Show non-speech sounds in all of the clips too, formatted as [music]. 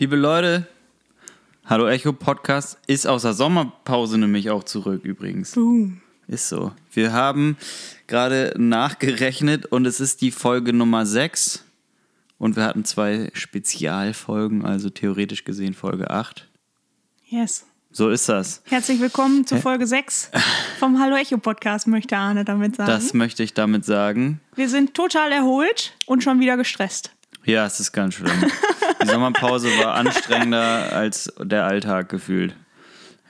Liebe Leute, Hallo Echo Podcast ist aus der Sommerpause nämlich auch zurück übrigens. Boom. Ist so. Wir haben gerade nachgerechnet und es ist die Folge Nummer 6 und wir hatten zwei Spezialfolgen, also theoretisch gesehen Folge 8. Yes. So ist das. Herzlich willkommen zu Folge 6 vom Hallo Echo Podcast, möchte Arne damit sagen. Das möchte ich damit sagen. Wir sind total erholt und schon wieder gestresst. Ja, es ist ganz schlimm. Die Sommerpause war anstrengender als der Alltag gefühlt.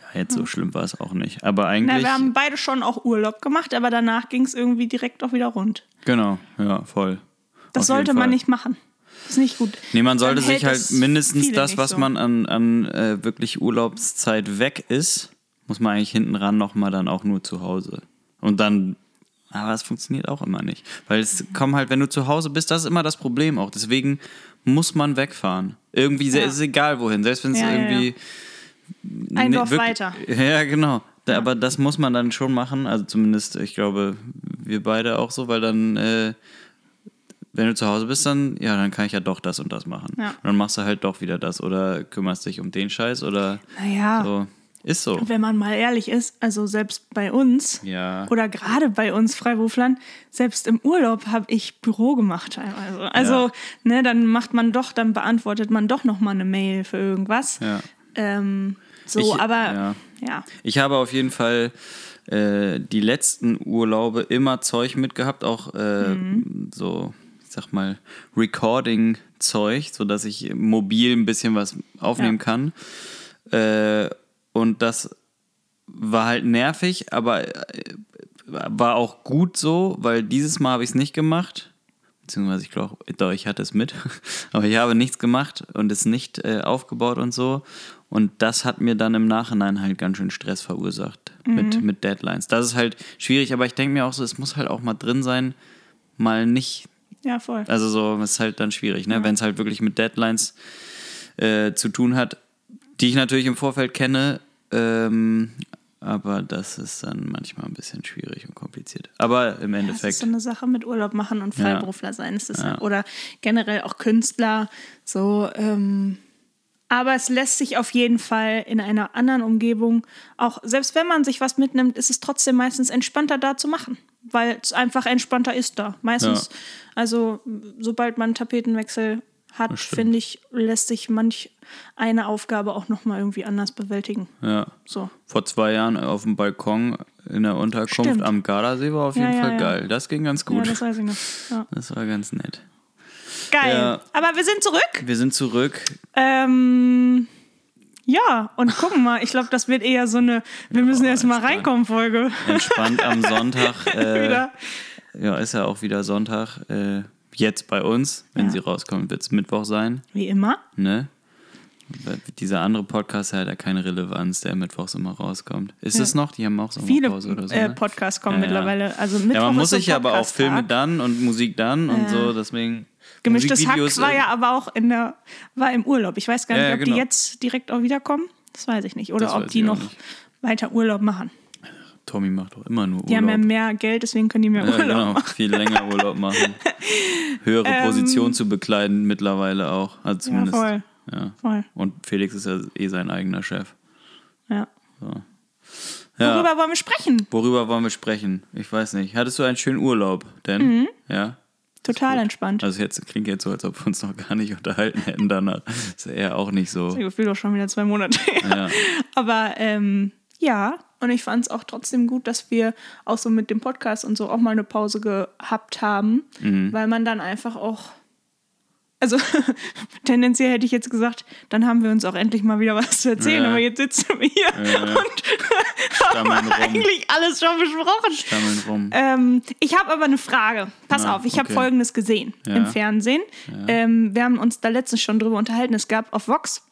Ja, jetzt so schlimm war es auch nicht. Aber eigentlich. Na, wir haben beide schon auch Urlaub gemacht, aber danach ging es irgendwie direkt auch wieder rund. Genau, ja, voll. Das Auf sollte man nicht machen. Ist nicht gut. Nee, man sollte sich halt mindestens das, was so. man an, an äh, wirklich Urlaubszeit weg ist, muss man eigentlich hinten ran nochmal dann auch nur zu Hause. Und dann, aber das funktioniert auch immer nicht. Weil es kommt halt, wenn du zu Hause bist, das ist immer das Problem auch. Deswegen muss man wegfahren. Irgendwie, Ja. ist egal wohin. Selbst wenn es Ja, ja, irgendwie. Ein Nee, Dorf weiter. [laughs] Ja, genau. Aber das muss man dann schon machen. Also zumindest, ich glaube, wir beide auch so, weil dann, äh, wenn du zu Hause bist, dann, ja, dann kann ich ja doch das und das machen. Ja. Und dann machst du halt doch wieder das oder kümmerst dich um den Scheiß oder Naja, so. Ist so. wenn man mal ehrlich ist, also selbst bei uns Ja. oder gerade bei uns Freiberuflern, selbst im Urlaub habe ich Büro gemacht teilweise. Also, Ja. ne, dann macht man doch, dann beantwortet man doch nochmal eine Mail für irgendwas. Ja. Ähm, so, Ich- aber ja. Ich habe auf jeden Fall äh, die letzten Urlaube immer Zeug mitgehabt, auch äh, so, ich sag mal, Recording-Zeug, sodass ich mobil ein bisschen was aufnehmen kann. Äh, und das war halt nervig, aber äh, war auch gut so, weil dieses Mal habe ich es nicht gemacht. Beziehungsweise ich glaube, doch, ich hatte es mit. [laughs] Aber ich habe nichts gemacht und es nicht äh, aufgebaut und so. Und das hat mir dann im Nachhinein halt ganz schön Stress verursacht mit, mit Deadlines. Das ist halt schwierig, aber ich denke mir auch so, es muss halt auch mal drin sein, mal nicht. Ja, voll. Also so, ist halt dann schwierig, ne? Wenn es halt wirklich mit Deadlines äh, zu tun hat, die ich natürlich im Vorfeld kenne, ähm, aber das ist dann manchmal ein bisschen schwierig und kompliziert. Aber im Das ist Endeffekt. so eine Sache mit Urlaub machen und Ja. Freiberufler sein. Ist das Ja. Oder generell auch Künstler. So, ähm, aber es lässt sich auf jeden Fall in einer anderen Umgebung, auch selbst wenn man sich was mitnimmt, ist es trotzdem meistens entspannter da zu machen. Weil es einfach entspannter ist da. Meistens, Ja. also sobald man einen Tapetenwechsel hat, finde ich, lässt sich manch eine Aufgabe auch nochmal irgendwie anders bewältigen. ja. So. Vor zwei Jahren auf dem Balkon in der Unterkunft Stimmt. am Gardasee war auf Ja, jeden ja, Fall ja. geil. Das ging ganz Ja, gut. das weiß ich noch. Ja. [laughs] das war ganz nett. Geil. Ja. Aber wir sind zurück. Wir sind zurück. Ähm, ja, und gucken mal, ich glaube, das wird eher so eine Wir müssen erst mal reinkommen Folge. Entspannt am Sonntag. [laughs] Äh, ja, ist ja auch wieder Sonntag. Äh, jetzt bei uns. Wenn Ja. sie rauskommt, wird es Mittwoch sein. Wie immer. Ne? Weil Dieser andere Podcast hat ja keine Relevanz, der mittwochs immer rauskommt. Ist Ja. es noch? Die haben auch Viele Sommerpause oder so. äh, ne? Podcasts kommen Ja, ja. mittlerweile. Also Mittwoch Ja, man muss so sich aber auch. Filme dann und Musik dann und Ja. so, deswegen. Gemischtes Hack war äh, ja aber auch in der, war im Urlaub. Ich weiß gar nicht, Ja, ja, ob genau. die jetzt direkt auch wiederkommen. Das weiß ich nicht. Oder Das ob die noch nicht. weiter Urlaub machen. Tommy macht doch immer nur Die haben ja Urlaub. mehr Geld, deswegen können die mehr Ja, Urlaub genau, [laughs] machen. viel länger Urlaub machen. [laughs] Höhere Ähm, Position zu bekleiden mittlerweile auch. Also zumindest. voll. Ja. Voll. Und Felix ist ja eh sein eigener Chef. Ja. So. Ja. Worüber wollen wir sprechen? Worüber wollen wir sprechen? Ich weiß nicht. Hattest du einen schönen Urlaub, denn? Mhm. Ja. Total entspannt. Also jetzt klingt jetzt so, als ob wir uns noch gar nicht unterhalten hätten danach. Ist ja eher auch nicht so. Ich gefühlt auch schon wieder zwei Monate. Ja. Aber ähm, ja, und ich fand es auch trotzdem gut, dass wir auch so mit dem Podcast und so auch mal eine Pause gehabt haben, Mhm. weil man dann einfach auch. Also [laughs] tendenziell hätte ich jetzt gesagt, dann haben wir uns auch endlich mal wieder was zu erzählen, Ja. aber jetzt sitzen wir hier Ja, und [laughs] haben eigentlich alles schon besprochen. Stammeln rum. Ähm, ich habe aber eine Frage. Pass Na, auf, ich habe okay. Folgendes gesehen Ja. im Fernsehen. Ähm, wir haben uns da letztens schon drüber unterhalten. Es gab auf Vox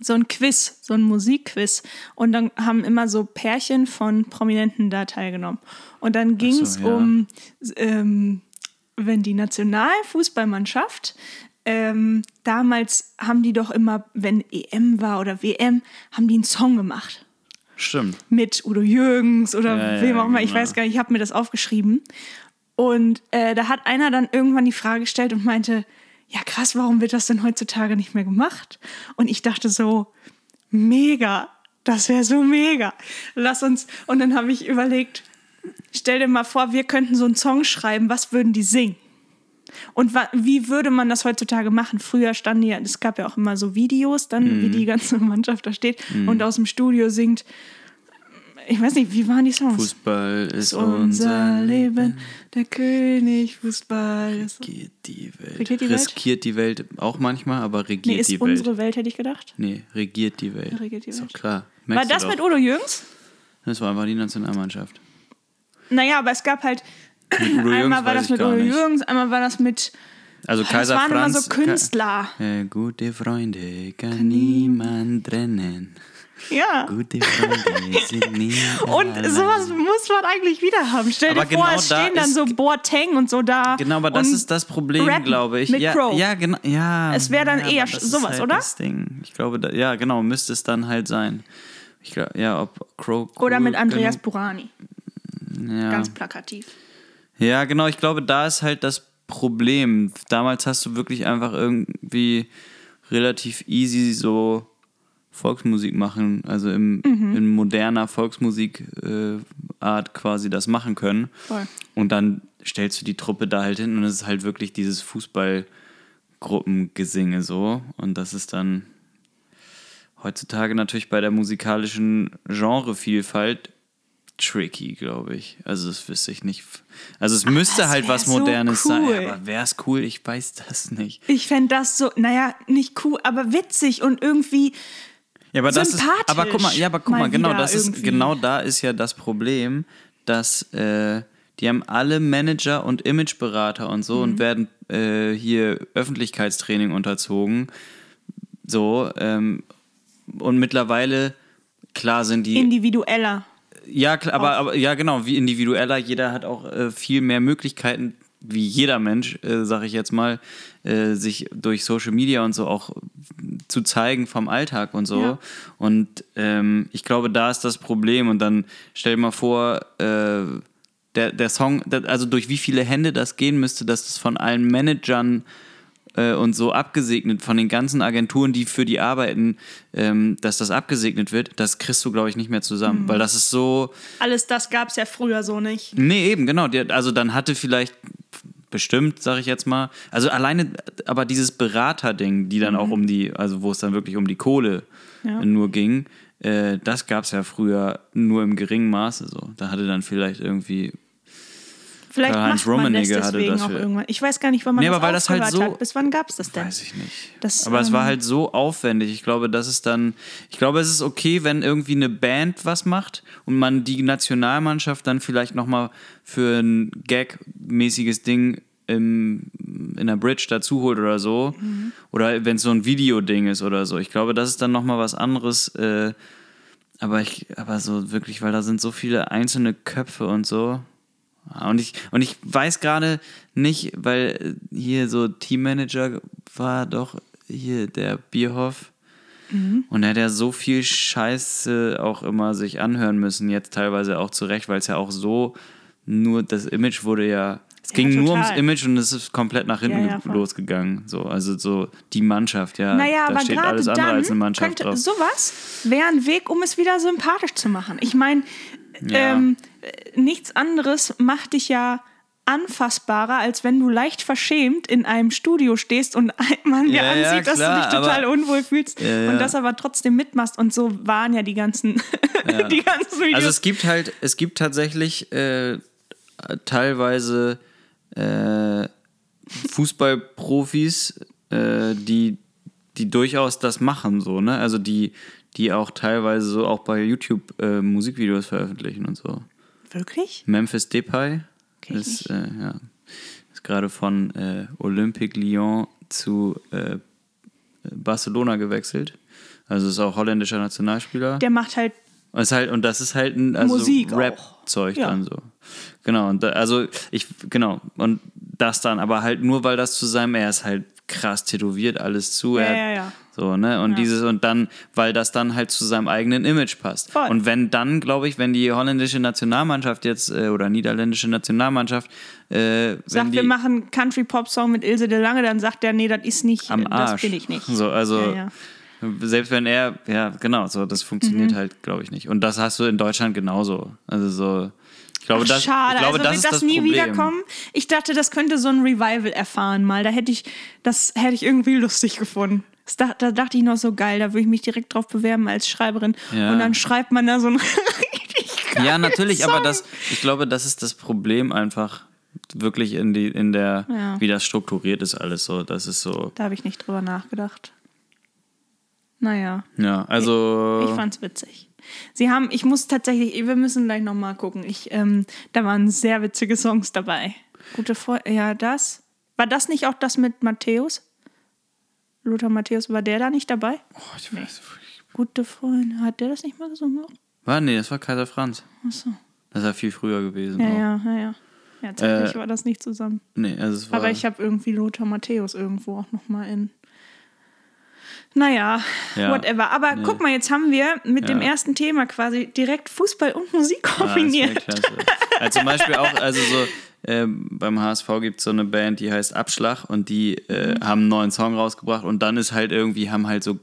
so ein Quiz, so ein Musikquiz. Und dann haben immer so Pärchen von Prominenten da teilgenommen. Und dann ging es ja. um, ähm, wenn die Nationalfußballmannschaft, ähm, damals haben die doch immer, wenn EM war oder WM, haben die einen Song gemacht Stimmt. mit Udo Jürgens oder Ja, wem auch immer. Ich genau. weiß gar nicht, ich habe mir das aufgeschrieben. Und äh, da hat einer dann irgendwann die Frage gestellt und meinte, ja krass, warum wird das denn heutzutage nicht mehr gemacht? Und ich dachte so, mega, das wäre so mega. Lass uns, und dann habe ich überlegt, stell dir mal vor, wir könnten so einen Song schreiben, was würden die singen? Und wie würde man das heutzutage machen? Früher standen ja, es gab ja auch immer so Videos, dann wie die ganze [laughs] Mannschaft da steht und aus dem Studio singt. Ich weiß nicht, wie waren die Songs? Fußball ist unser Leben, der König Fußball. Ist Regiert die Welt. Regiert die Welt? Riskiert die Welt auch manchmal, aber nee, regiert ist die Welt. unsere Welt, hätte ich gedacht. Nee, regiert die Welt. Regiert die ist Welt. doch klar. War Merkst du das mit Udo Jürgens? Das war einfach die Nationalmannschaft. Naja, aber es gab halt, Mit Udo Jürgens einmal war das mit Udo. Jürgens, einmal war das mit, Also das Kaiser waren immer Franz. so Künstler. Ka äh, gute Freunde kann niemand trennen. Ja. Gute Freunde sind nie [laughs] Und allein. sowas muss man eigentlich wieder haben. Stell Aber dir vor, genau es da stehen dann so Boateng und so da. Genau, aber das ist das Problem, glaube ich. mit ja, Crow. ja, genau. Ja, Es wär dann ja, eher sowas, halt oder? Das Ding. Ich glaube, da, ja, genau, müsste es dann halt sein. Ich glaube, ja, ob Crow. Oder cool mit Andreas Burani. Ja. Ganz plakativ. Ja, genau. Ich glaube, da ist halt das Problem. Damals hast du wirklich einfach irgendwie relativ easy so Volksmusik machen, also im, Mhm. in moderner Volksmusikart äh, quasi das machen können. Voll. Und dann stellst du die Truppe da halt hin und es ist halt wirklich dieses Fußballgruppengesinge so. Und das ist dann heutzutage natürlich bei der musikalischen Genrevielfalt tricky, glaube ich. Also das wüsste ich nicht. Also es müsste halt was so Modernes cool. sein. Aber wäre es cool? Ich weiß das nicht. Ich fände das so, naja, nicht cool, aber witzig und irgendwie. Ja, aber das ist, aber guck mal, ja, aber guck mal, mal genau, das ist, irgendwie. genau da ist ja das Problem, dass äh, die haben alle Manager und Imageberater und so Mhm. und werden äh, hier Öffentlichkeitstraining unterzogen. So, ähm, und mittlerweile, klar sind die. individueller. Ja, klar, aber, aber ja, genau, wie individueller. Jeder hat auch äh, viel mehr Möglichkeiten, wie jeder Mensch, äh, sag ich jetzt mal, äh, sich durch Social Media und so auch zu zeigen vom Alltag und so. Ja. Und ähm, ich glaube, da ist das Problem. Und dann stell dir mal vor, äh, der, der Song, also durch wie viele Hände das gehen müsste, dass das von allen Managern äh, und so abgesegnet, von den ganzen Agenturen, die für die arbeiten, ähm, dass das abgesegnet wird, das kriegst du, glaube ich, nicht mehr Mhm. zusammen. Weil das ist so. Alles das gab es ja früher so nicht. Nee, eben, genau. Also dann hatte vielleicht bestimmt, sage ich jetzt mal, also alleine, aber dieses Berater-Ding, die dann auch um die, also wo es dann wirklich um die Kohle Mhm. Ja. nur ging, äh, das gab es ja früher nur im geringen Maße so. Da hatte dann vielleicht irgendwie Vielleicht Karl-Heinz macht man das deswegen auch irgendwann. Ich weiß gar nicht, wann man Nee, das aber weil das halt so- hat. Bis wann gab es das denn? Weiß ich nicht. Das, Aber es war ähm, halt so aufwendig. Ich glaube, das ist dann. Ich glaube, es ist okay, wenn irgendwie eine Band was macht und man die Nationalmannschaft dann vielleicht nochmal für ein Gag-mäßiges Ding im, in der Bridge dazu holt oder so. Mhm. Oder wenn es so ein Videoding ist oder so. Ich glaube, das ist dann nochmal was anderes. Äh, aber ich, aber so wirklich, weil da sind so viele einzelne Köpfe und so. Und ich, und ich weiß gerade nicht, weil hier so Teammanager war doch hier der Bierhoff. Und er hat ja so viel Scheiße auch immer sich anhören müssen, jetzt teilweise auch zurecht, weil es ja auch so nur, das Image wurde ja, es Ja, ging nur total. ums Image und es ist komplett nach hinten Ja, ja, losgegangen. So, also so die Mannschaft, ja. Naja, da aber steht alles andere als eine Mannschaft könnte drauf. sowas wäre ein Weg, um es wieder sympathisch zu machen. Ich meine, ähm, äh, nichts anderes macht dich ja anfassbarer, als wenn du leicht verschämt in einem Studio stehst und Mann dir Ja, ja, ansieht, dass klar, du dich total aber- unwohl fühlst Ja, ja. und das aber trotzdem mitmachst. Und so waren ja die ganzen, [laughs] die ganzen Videos. Also es gibt halt, es gibt tatsächlich äh, teilweise äh, Fußballprofis, äh, die, die durchaus das machen, so, ne? Also die, die auch teilweise so auch bei YouTube äh, Musikvideos veröffentlichen und so. Wirklich? Memphis Depay ich ist, äh, ja, ist gerade von äh, Olympique Lyon zu äh, Barcelona gewechselt. Also ist auch holländischer Nationalspieler. Der macht halt Und, ist halt, und das ist halt ein also. Rap-Zeug Ja. dann so. Genau, und da, also ich, genau, und das dann, aber halt nur weil das zu seinem, er ist halt krass tätowiert, alles zu. Ja, ja, ja. So, ne? Und Ja. dieses, und dann, weil das dann halt zu seinem eigenen Image passt. Voll. Und wenn dann, glaube ich, wenn die holländische Nationalmannschaft jetzt äh, oder niederländische Nationalmannschaft, äh, Sagt, die wir machen Country-Pop-Song mit Ilse de Lange, dann sagt er, nee, das ist nicht, am äh, das Arsch. bin ich nicht. So, also Ja, selbst wenn er, ja, genau, so, das Mhm. funktioniert halt, glaube ich, nicht. Und das hast du in Deutschland genauso. Also so, glaube, das, schade, ich glaube, also das wird das, das nie Problem. wiederkommen? Ich dachte, das könnte so ein Revival erfahren mal. Da hätte ich, das hätte ich irgendwie lustig gefunden. Da, da dachte ich noch so geil, da würde ich mich direkt drauf bewerben als Schreiberin. Ja. Und dann schreibt man da so ein [laughs] richtig Ja, natürlich, aber Song. das, ich glaube, das ist das Problem einfach wirklich in die, in der, Ja. wie das strukturiert ist alles so. Das ist so, Da habe ich nicht drüber nachgedacht. Naja, ja, also. ich fand's witzig. Sie haben, ich muss tatsächlich, wir müssen gleich nochmal gucken. Ich, ähm, da waren sehr witzige Songs dabei. Gute Freunde, ja, das. War das nicht auch das mit Matthäus? Lothar Matthäus, war der da nicht dabei? oh, ich weiß, Gute Freunde, hat der das nicht mal gesungen? war, nee, das war Kaiser Franz. Achso. Das ja viel früher gewesen. Ja, auch. ja, ja, ja. Ja, tatsächlich Äh, war das nicht zusammen. Nee, also es war. Aber ich habe irgendwie Lothar Matthäus irgendwo auch nochmal in. Naja, Ja, whatever. Aber nee. guck mal, jetzt haben wir mit dem Ja. ersten Thema quasi direkt Fußball und Musik Ah, kombiniert. klasse. Also zum Beispiel auch, also so ähm, beim HSV gibt es so eine Band, die heißt Abschlag und die äh, Mhm. haben einen neuen Song rausgebracht und dann ist halt irgendwie, haben halt so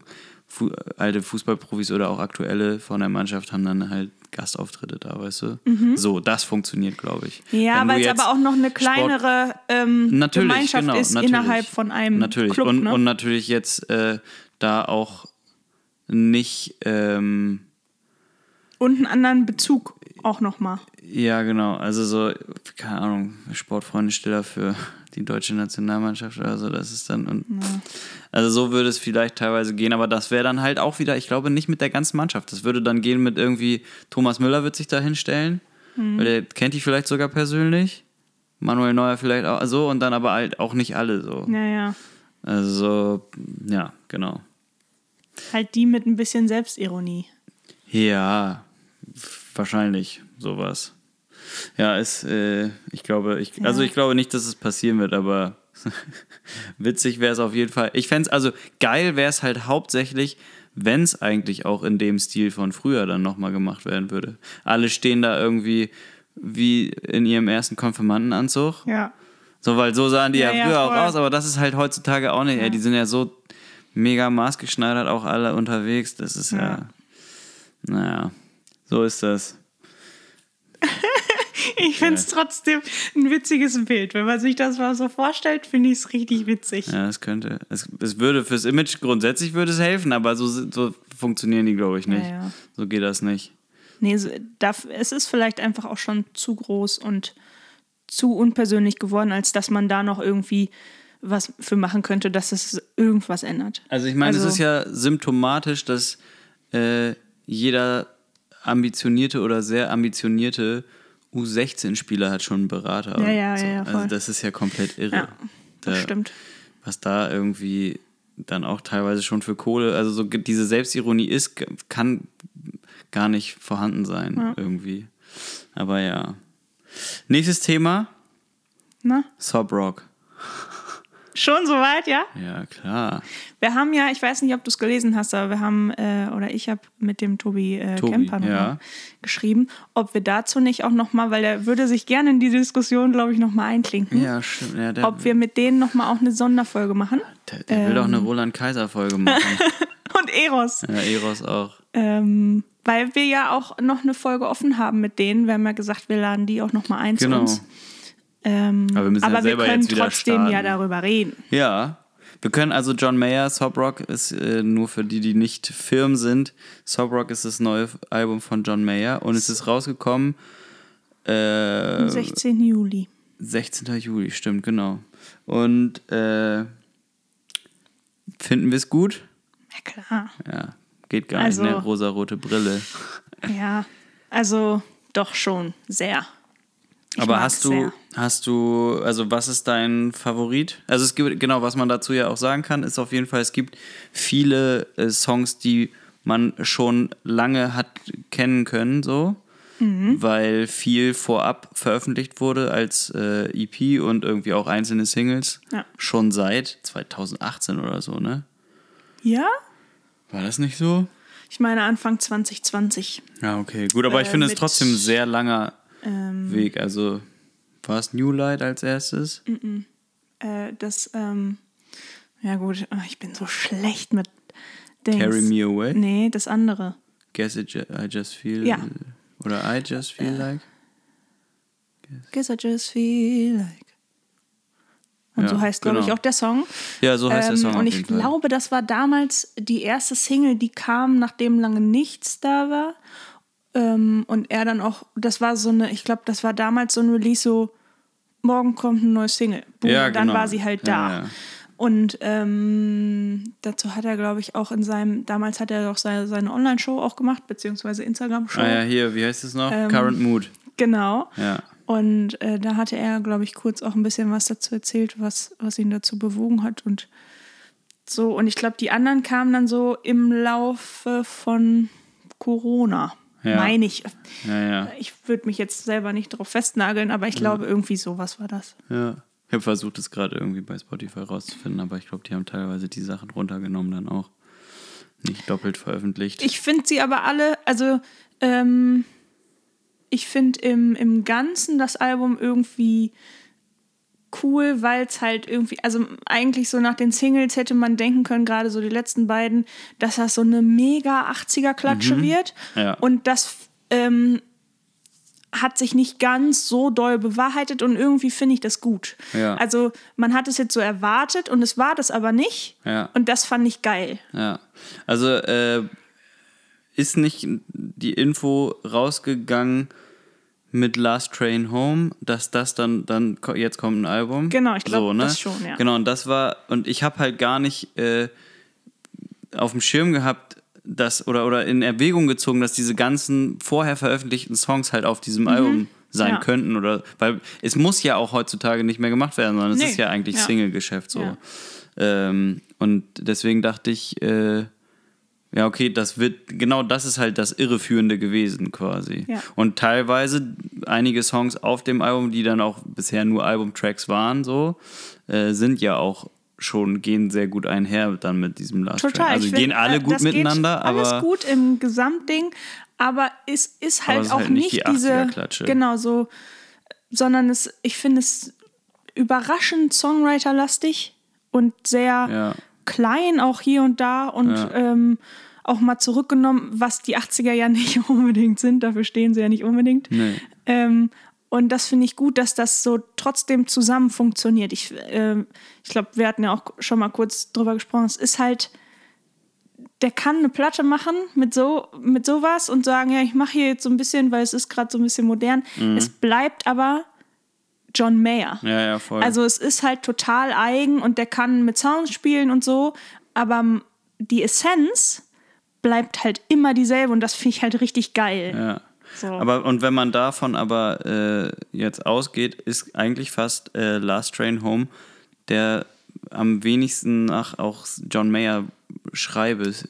Fu alte Fußballprofis oder auch aktuelle von der Mannschaft haben dann halt Gastauftritte da, weißt du? So, das funktioniert, glaube ich. Mhm. ja, weil es aber auch noch eine kleinere ähm, Gemeinschaft genau, ist natürlich. innerhalb von einem natürlich. Club. und, ne? und natürlich jetzt äh, da auch nicht, ähm, und einen anderen Bezug auch nochmal. ja genau, also so, keine Ahnung, Sportfreunde Stiller für die deutsche Nationalmannschaft oder so, das ist dann, und, also so würde es vielleicht teilweise gehen, aber das wäre dann halt auch wieder, ich glaube nicht mit der ganzen Mannschaft, das würde dann gehen mit irgendwie, Thomas Müller wird sich da hinstellen, weil der kennt die vielleicht sogar persönlich, Manuel Neuer vielleicht auch so und dann aber halt auch nicht alle so. Ja, ja. Also so, ja, genau. Halt die mit ein bisschen Selbstironie. Ja, wahrscheinlich sowas. Ja, ist, äh, ich glaube, ich, also ich glaube nicht, dass es passieren wird, aber [laughs] witzig wäre es auf jeden Fall. Ich fände es, also geil wäre es halt hauptsächlich, wenn es eigentlich auch in dem Stil von früher dann nochmal gemacht werden würde. Alle stehen da irgendwie wie in ihrem ersten Konfirmandenanzug. Ja. So, weil so sahen die ja, Ja, früher auch voll. aus, aber das ist halt heutzutage auch nicht. Ey, die sind ja so mega maßgeschneidert auch alle unterwegs. Das ist ja, Ja. naja, so ist das. [laughs] Ich finde es trotzdem ein witziges Bild. Wenn man sich das mal so vorstellt, finde ich es richtig witzig. Ja, das könnte. Es, es würde fürs Image grundsätzlich würde es helfen, aber so, so funktionieren die, glaube ich, nicht. Ja, ja. So geht das nicht. Nee, so, darf, es ist vielleicht einfach auch schon zu groß und zu unpersönlich geworden, als dass man da noch irgendwie was für machen könnte, dass es irgendwas ändert. Also ich meine, Also- es ist ja symptomatisch, dass äh, jeder ambitionierte oder sehr ambitionierte U16-Spieler hat schon einen Berater. Ja, ja, so. ja, ja, Also voll. das ist ja komplett irre. Ja, das Da- stimmt. was da irgendwie dann auch teilweise schon für Kohle, also so diese Selbstironie ist, kann gar nicht vorhanden sein Ja. irgendwie. Aber ja. Nächstes Thema, Na? Sob Rock. Schon soweit, ja? Ja, klar. Wir haben ja, ich weiß nicht, ob du es gelesen hast, aber wir haben, äh, oder ich habe mit dem Tobi, äh, Tobi, Kemper ja. geschrieben, ob wir dazu nicht auch nochmal, weil er würde sich gerne in die Diskussion, glaube ich, nochmal einklinken, Ja, stimmt. Ja, der ob wir mit denen nochmal auch eine Sonderfolge machen. der, der will doch ähm, eine Roland Kaiser-Folge machen. [laughs] Und Eros. ja, Eros auch. Ähm, weil wir ja auch noch eine Folge offen haben mit denen. Wir haben ja gesagt, wir laden die auch nochmal ein Genau. zu uns. Ähm, Aber wir müssen ja aber wir selber können trotzdem ja starten. darüber reden. Ja. Wir können also John Mayer, Sob Rock ist äh, nur für die, die nicht firm sind. Sob Rock ist das neue Album von John Mayer und es ist rausgekommen äh, Am 16. Juli. 16. Juli, stimmt, genau. Und äh, finden wir es gut? Ja, klar. Ja, geht gar Also- nicht, ne? Rosarote Brille. Ja, also doch schon sehr. Ich Aber hast du, sehr. hast du, also was ist dein Favorit? Also es gibt, genau, was man dazu ja auch sagen kann, ist auf jeden Fall, es gibt viele äh, Songs, die man schon lange hat kennen können, so. Mhm. Weil viel vorab veröffentlicht wurde als äh, EP und irgendwie auch einzelne Singles. Ja. Schon seit 2018 oder so, ne? Ja? War das nicht so? Ich meine Anfang 2020. Ja, okay, gut, aber ich Äh, finde es trotzdem ein sehr langer Ähm, Weg. Also war es New Light als erstes? äh, das, ähm, ja gut, ah, ich bin so schlecht mit Dings. Carry Me Away? Nee, das andere. Guess it, I just feel. Ja. Oder I just feel like. Guess I just feel like. Und Ja, so heißt, glaube ich, genau. auch der Song. Ja, so heißt der Ähm, Song. und ich jeden Fall. glaube, das war damals die erste Single, die kam, nachdem lange nichts da war. Ähm, und er dann auch, das war so eine, ich glaube, das war damals so ein Release, so, morgen kommt eine neue Single. Boom, Ja, und dann genau. war sie halt da. ja. Und ähm, dazu hat er, glaube ich, auch in seinem, damals hat er auch seine, seine Online-Show auch gemacht, beziehungsweise Instagram-Show. Ah ja, hier, wie heißt es noch? Ähm, Current Mood. Genau. Ja. Und äh, da hatte er, glaube ich, kurz auch ein bisschen was dazu erzählt, was, was ihn dazu bewogen hat. Und so, und ich glaube, die anderen kamen dann so im Laufe von Corona. Ja. Meine ich. Ja, ja. Ich würde mich jetzt selber nicht darauf festnageln, aber ich glaube, irgendwie sowas war das. ja. Ich habe versucht, es gerade irgendwie bei Spotify rauszufinden, aber ich glaube, die haben teilweise die Sachen runtergenommen, dann auch nicht doppelt veröffentlicht. Ich finde sie aber alle, also ähm, ich finde im, im Ganzen das Album irgendwie cool, weil es halt irgendwie, also eigentlich so nach den Singles hätte man denken können, gerade so die letzten beiden, dass das so eine mega 80er-Klatsche wird. Ja. Und das ähm, hat sich nicht ganz so doll bewahrheitet und irgendwie finde ich das gut. Ja. Also man hat es jetzt so erwartet und es war das aber nicht. Ja. Und das fand ich geil. Ja, also äh, ist nicht die Info rausgegangen mit Last Train Home, dass das dann, dann jetzt kommt ein Album? Genau, ich glaub, so, ne? das schon, ja. Genau, und das war, und ich habe halt gar nicht äh, auf dem Schirm gehabt, dass, oder, oder in Erwägung gezogen, dass diese ganzen vorher veröffentlichten Songs halt auf diesem Album sein Mhm. Ja. könnten oder weil es muss ja auch heutzutage nicht mehr gemacht werden, sondern es Nee. ist ja eigentlich Ja. Single-Geschäft so. Ja. Ähm, und deswegen dachte ich, äh, ja, okay, das wird, genau das ist halt das Irreführende gewesen quasi. Ja. Und teilweise einige Songs auf dem Album, die dann auch bisher nur Albumtracks waren, so, äh, sind ja auch schon, gehen sehr gut einher dann mit diesem Last Track. Total. Also ich gehen find, alle äh, gut miteinander, geht alles aber. gut im Gesamtding, aber es ist halt es ist auch halt nicht nicht, die diese 80er-Klatsche. genau so, sondern es, ich finde es überraschend Songwriter-lastig und sehr Ja. Klein auch hier und da und Ja. ähm, auch mal zurückgenommen, was die 80er ja [laughs] nicht unbedingt sind, dafür stehen sie ja nicht unbedingt. Nee. Ähm, und das finde ich gut, dass das so trotzdem zusammen funktioniert. Ich, ähm, ich glaube, wir hatten ja auch schon mal kurz drüber gesprochen. Es ist halt, der kann eine Platte machen mit so mit sowas und sagen, ja, ich mache hier jetzt so ein bisschen, weil es ist gerade so ein bisschen modern. Es bleibt aber John Mayer. Ja, ja, voll. Also es ist halt total eigen und der kann mit Sounds spielen und so, aber die Essenz bleibt halt immer dieselbe und das finde ich halt richtig geil. ja. So. Aber und wenn man davon aber äh, jetzt ausgeht, ist eigentlich fast äh, Last Train Home der am wenigsten nach auch John Mayer schreibe Song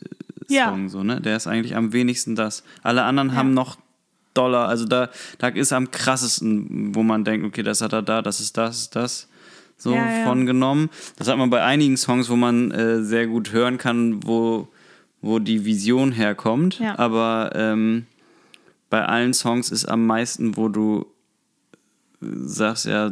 Ja. so, ne? Der ist eigentlich am wenigsten das. Alle anderen haben noch Dollar, also da, da ist am krassesten, wo man denkt, okay, das hat er da, das ist das, das ist das so Ja, ja. von genommen. Das hat man bei einigen Songs, wo man äh, sehr gut hören kann, wo, wo die Vision herkommt. Ja. Aber ähm, bei allen Songs ist am meisten, wo du sagst, ja,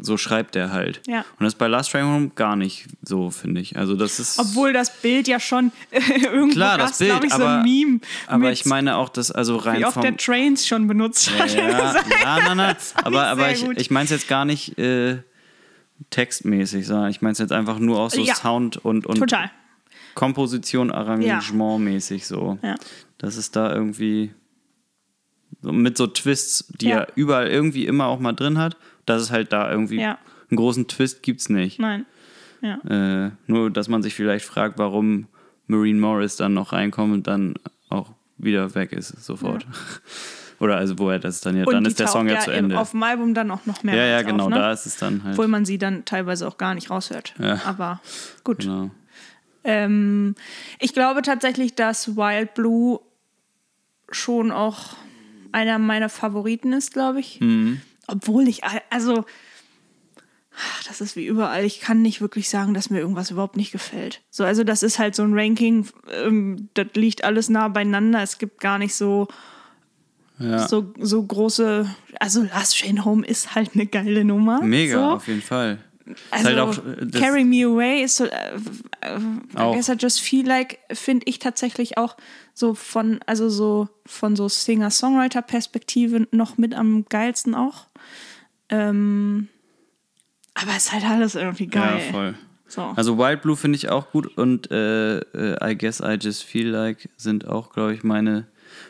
so schreibt der halt. Ja. Und das ist bei Last Train Home gar nicht so, finde ich. Also das ist. Obwohl das Bild ja schon irgendwo Klar, das Bild, ich, so aber- ein Meme. aber ich meine auch, dass also rein wie oft vom der Trains schon benutzt hat. ja, [laughs] ja, nein, nein. Aber, aber ich, ich meine es jetzt gar nicht äh, textmäßig, sondern ich meine es jetzt einfach nur auch so Ja. Sound und, und Total. Komposition, Arrangement-mäßig so. Ja. Das ist da irgendwie mit so Twists, die Ja. er überall irgendwie immer auch mal drin hat. Das ist halt da irgendwie Ja. einen großen Twist gibt's nicht. Nein. Ja. Äh, nur, dass man sich vielleicht fragt, warum Marine Morris dann noch reinkommt und dann auch wieder weg ist sofort. [laughs] Oder also wo er das dann ja, Und dann ist der Song ja, ja zu Ende. auf dem Album dann auch noch mehr. ja, ja, genau, auf, ne? da ist es dann halt. Obwohl man sie dann teilweise auch gar nicht raushört. Ja. Aber gut. Genau. Ähm, ich glaube tatsächlich, dass Wild Blue schon auch einer meiner Favoriten ist, glaube ich. Mhm. Obwohl ich, also das ist wie überall. Ich kann nicht wirklich sagen, dass mir irgendwas überhaupt nicht gefällt. So, also das ist halt so ein Ranking, ähm, das liegt alles nah beieinander. Es gibt gar nicht so, Ja. so, so große. Also Last Train Home ist halt eine geile Nummer. Mega, So. auf jeden Fall. Also, halt auch, äh, Carry Me Away ist so, äh, äh, I guess I just feel like, finde ich tatsächlich auch so von, also so von so Singer-Songwriter-Perspektive noch mit am geilsten auch. Ähm, aber es ist halt alles irgendwie geil. Ja, voll. So. Also Wild Blue finde ich auch gut und äh, äh, I Guess I Just Feel Like sind auch, glaube ich, meine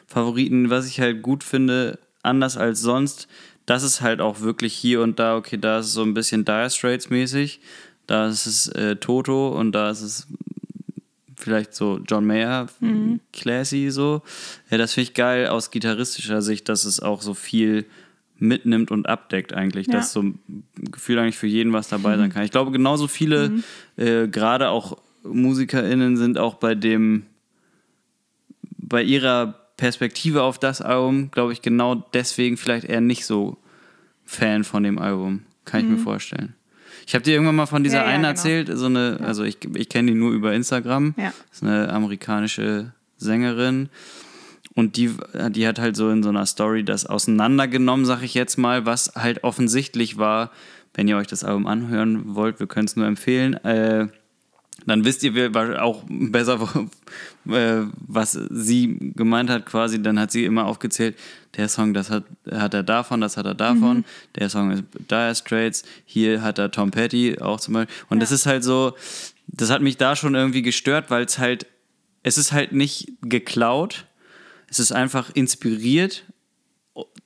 Favoriten. Was ich halt gut finde, anders als sonst, das ist halt auch wirklich hier und da, okay, da ist es so ein bisschen Dire Straits mäßig, da ist es äh, Toto und da ist es vielleicht so John Mayer, classy so. Ja, das finde ich geil aus gitarristischer Sicht, dass es auch so viel mitnimmt und abdeckt eigentlich, Ja. dass so ein Gefühl eigentlich für jeden was dabei sein kann. Ich glaube, genauso viele, äh, gerade auch MusikerInnen sind auch bei dem, bei ihrer Perspektive auf das Album, glaube ich, genau deswegen vielleicht eher nicht so Fan von dem Album. Kann ich mir vorstellen. Ich habe dir irgendwann mal von dieser Ja, ja, einen genau. erzählt, so eine, also ich, ich kenne die nur über Instagram. Ja. Das ist eine amerikanische Sängerin. Und die, die hat halt so in so einer Story das auseinandergenommen, sag ich jetzt mal, was halt offensichtlich war, wenn ihr euch das Album anhören wollt, wir können es nur empfehlen. Äh, dann wisst ihr auch besser, [laughs] äh, was sie gemeint hat quasi. Dann hat sie immer aufgezählt, der Song, das hat, hat er davon, das hat er davon. Der Song ist Dire Straits, hier hat er Tom Petty auch zum Beispiel. Und das ist halt so, das hat mich da schon irgendwie gestört, weil es halt, es ist halt nicht geklaut, es ist einfach inspiriert,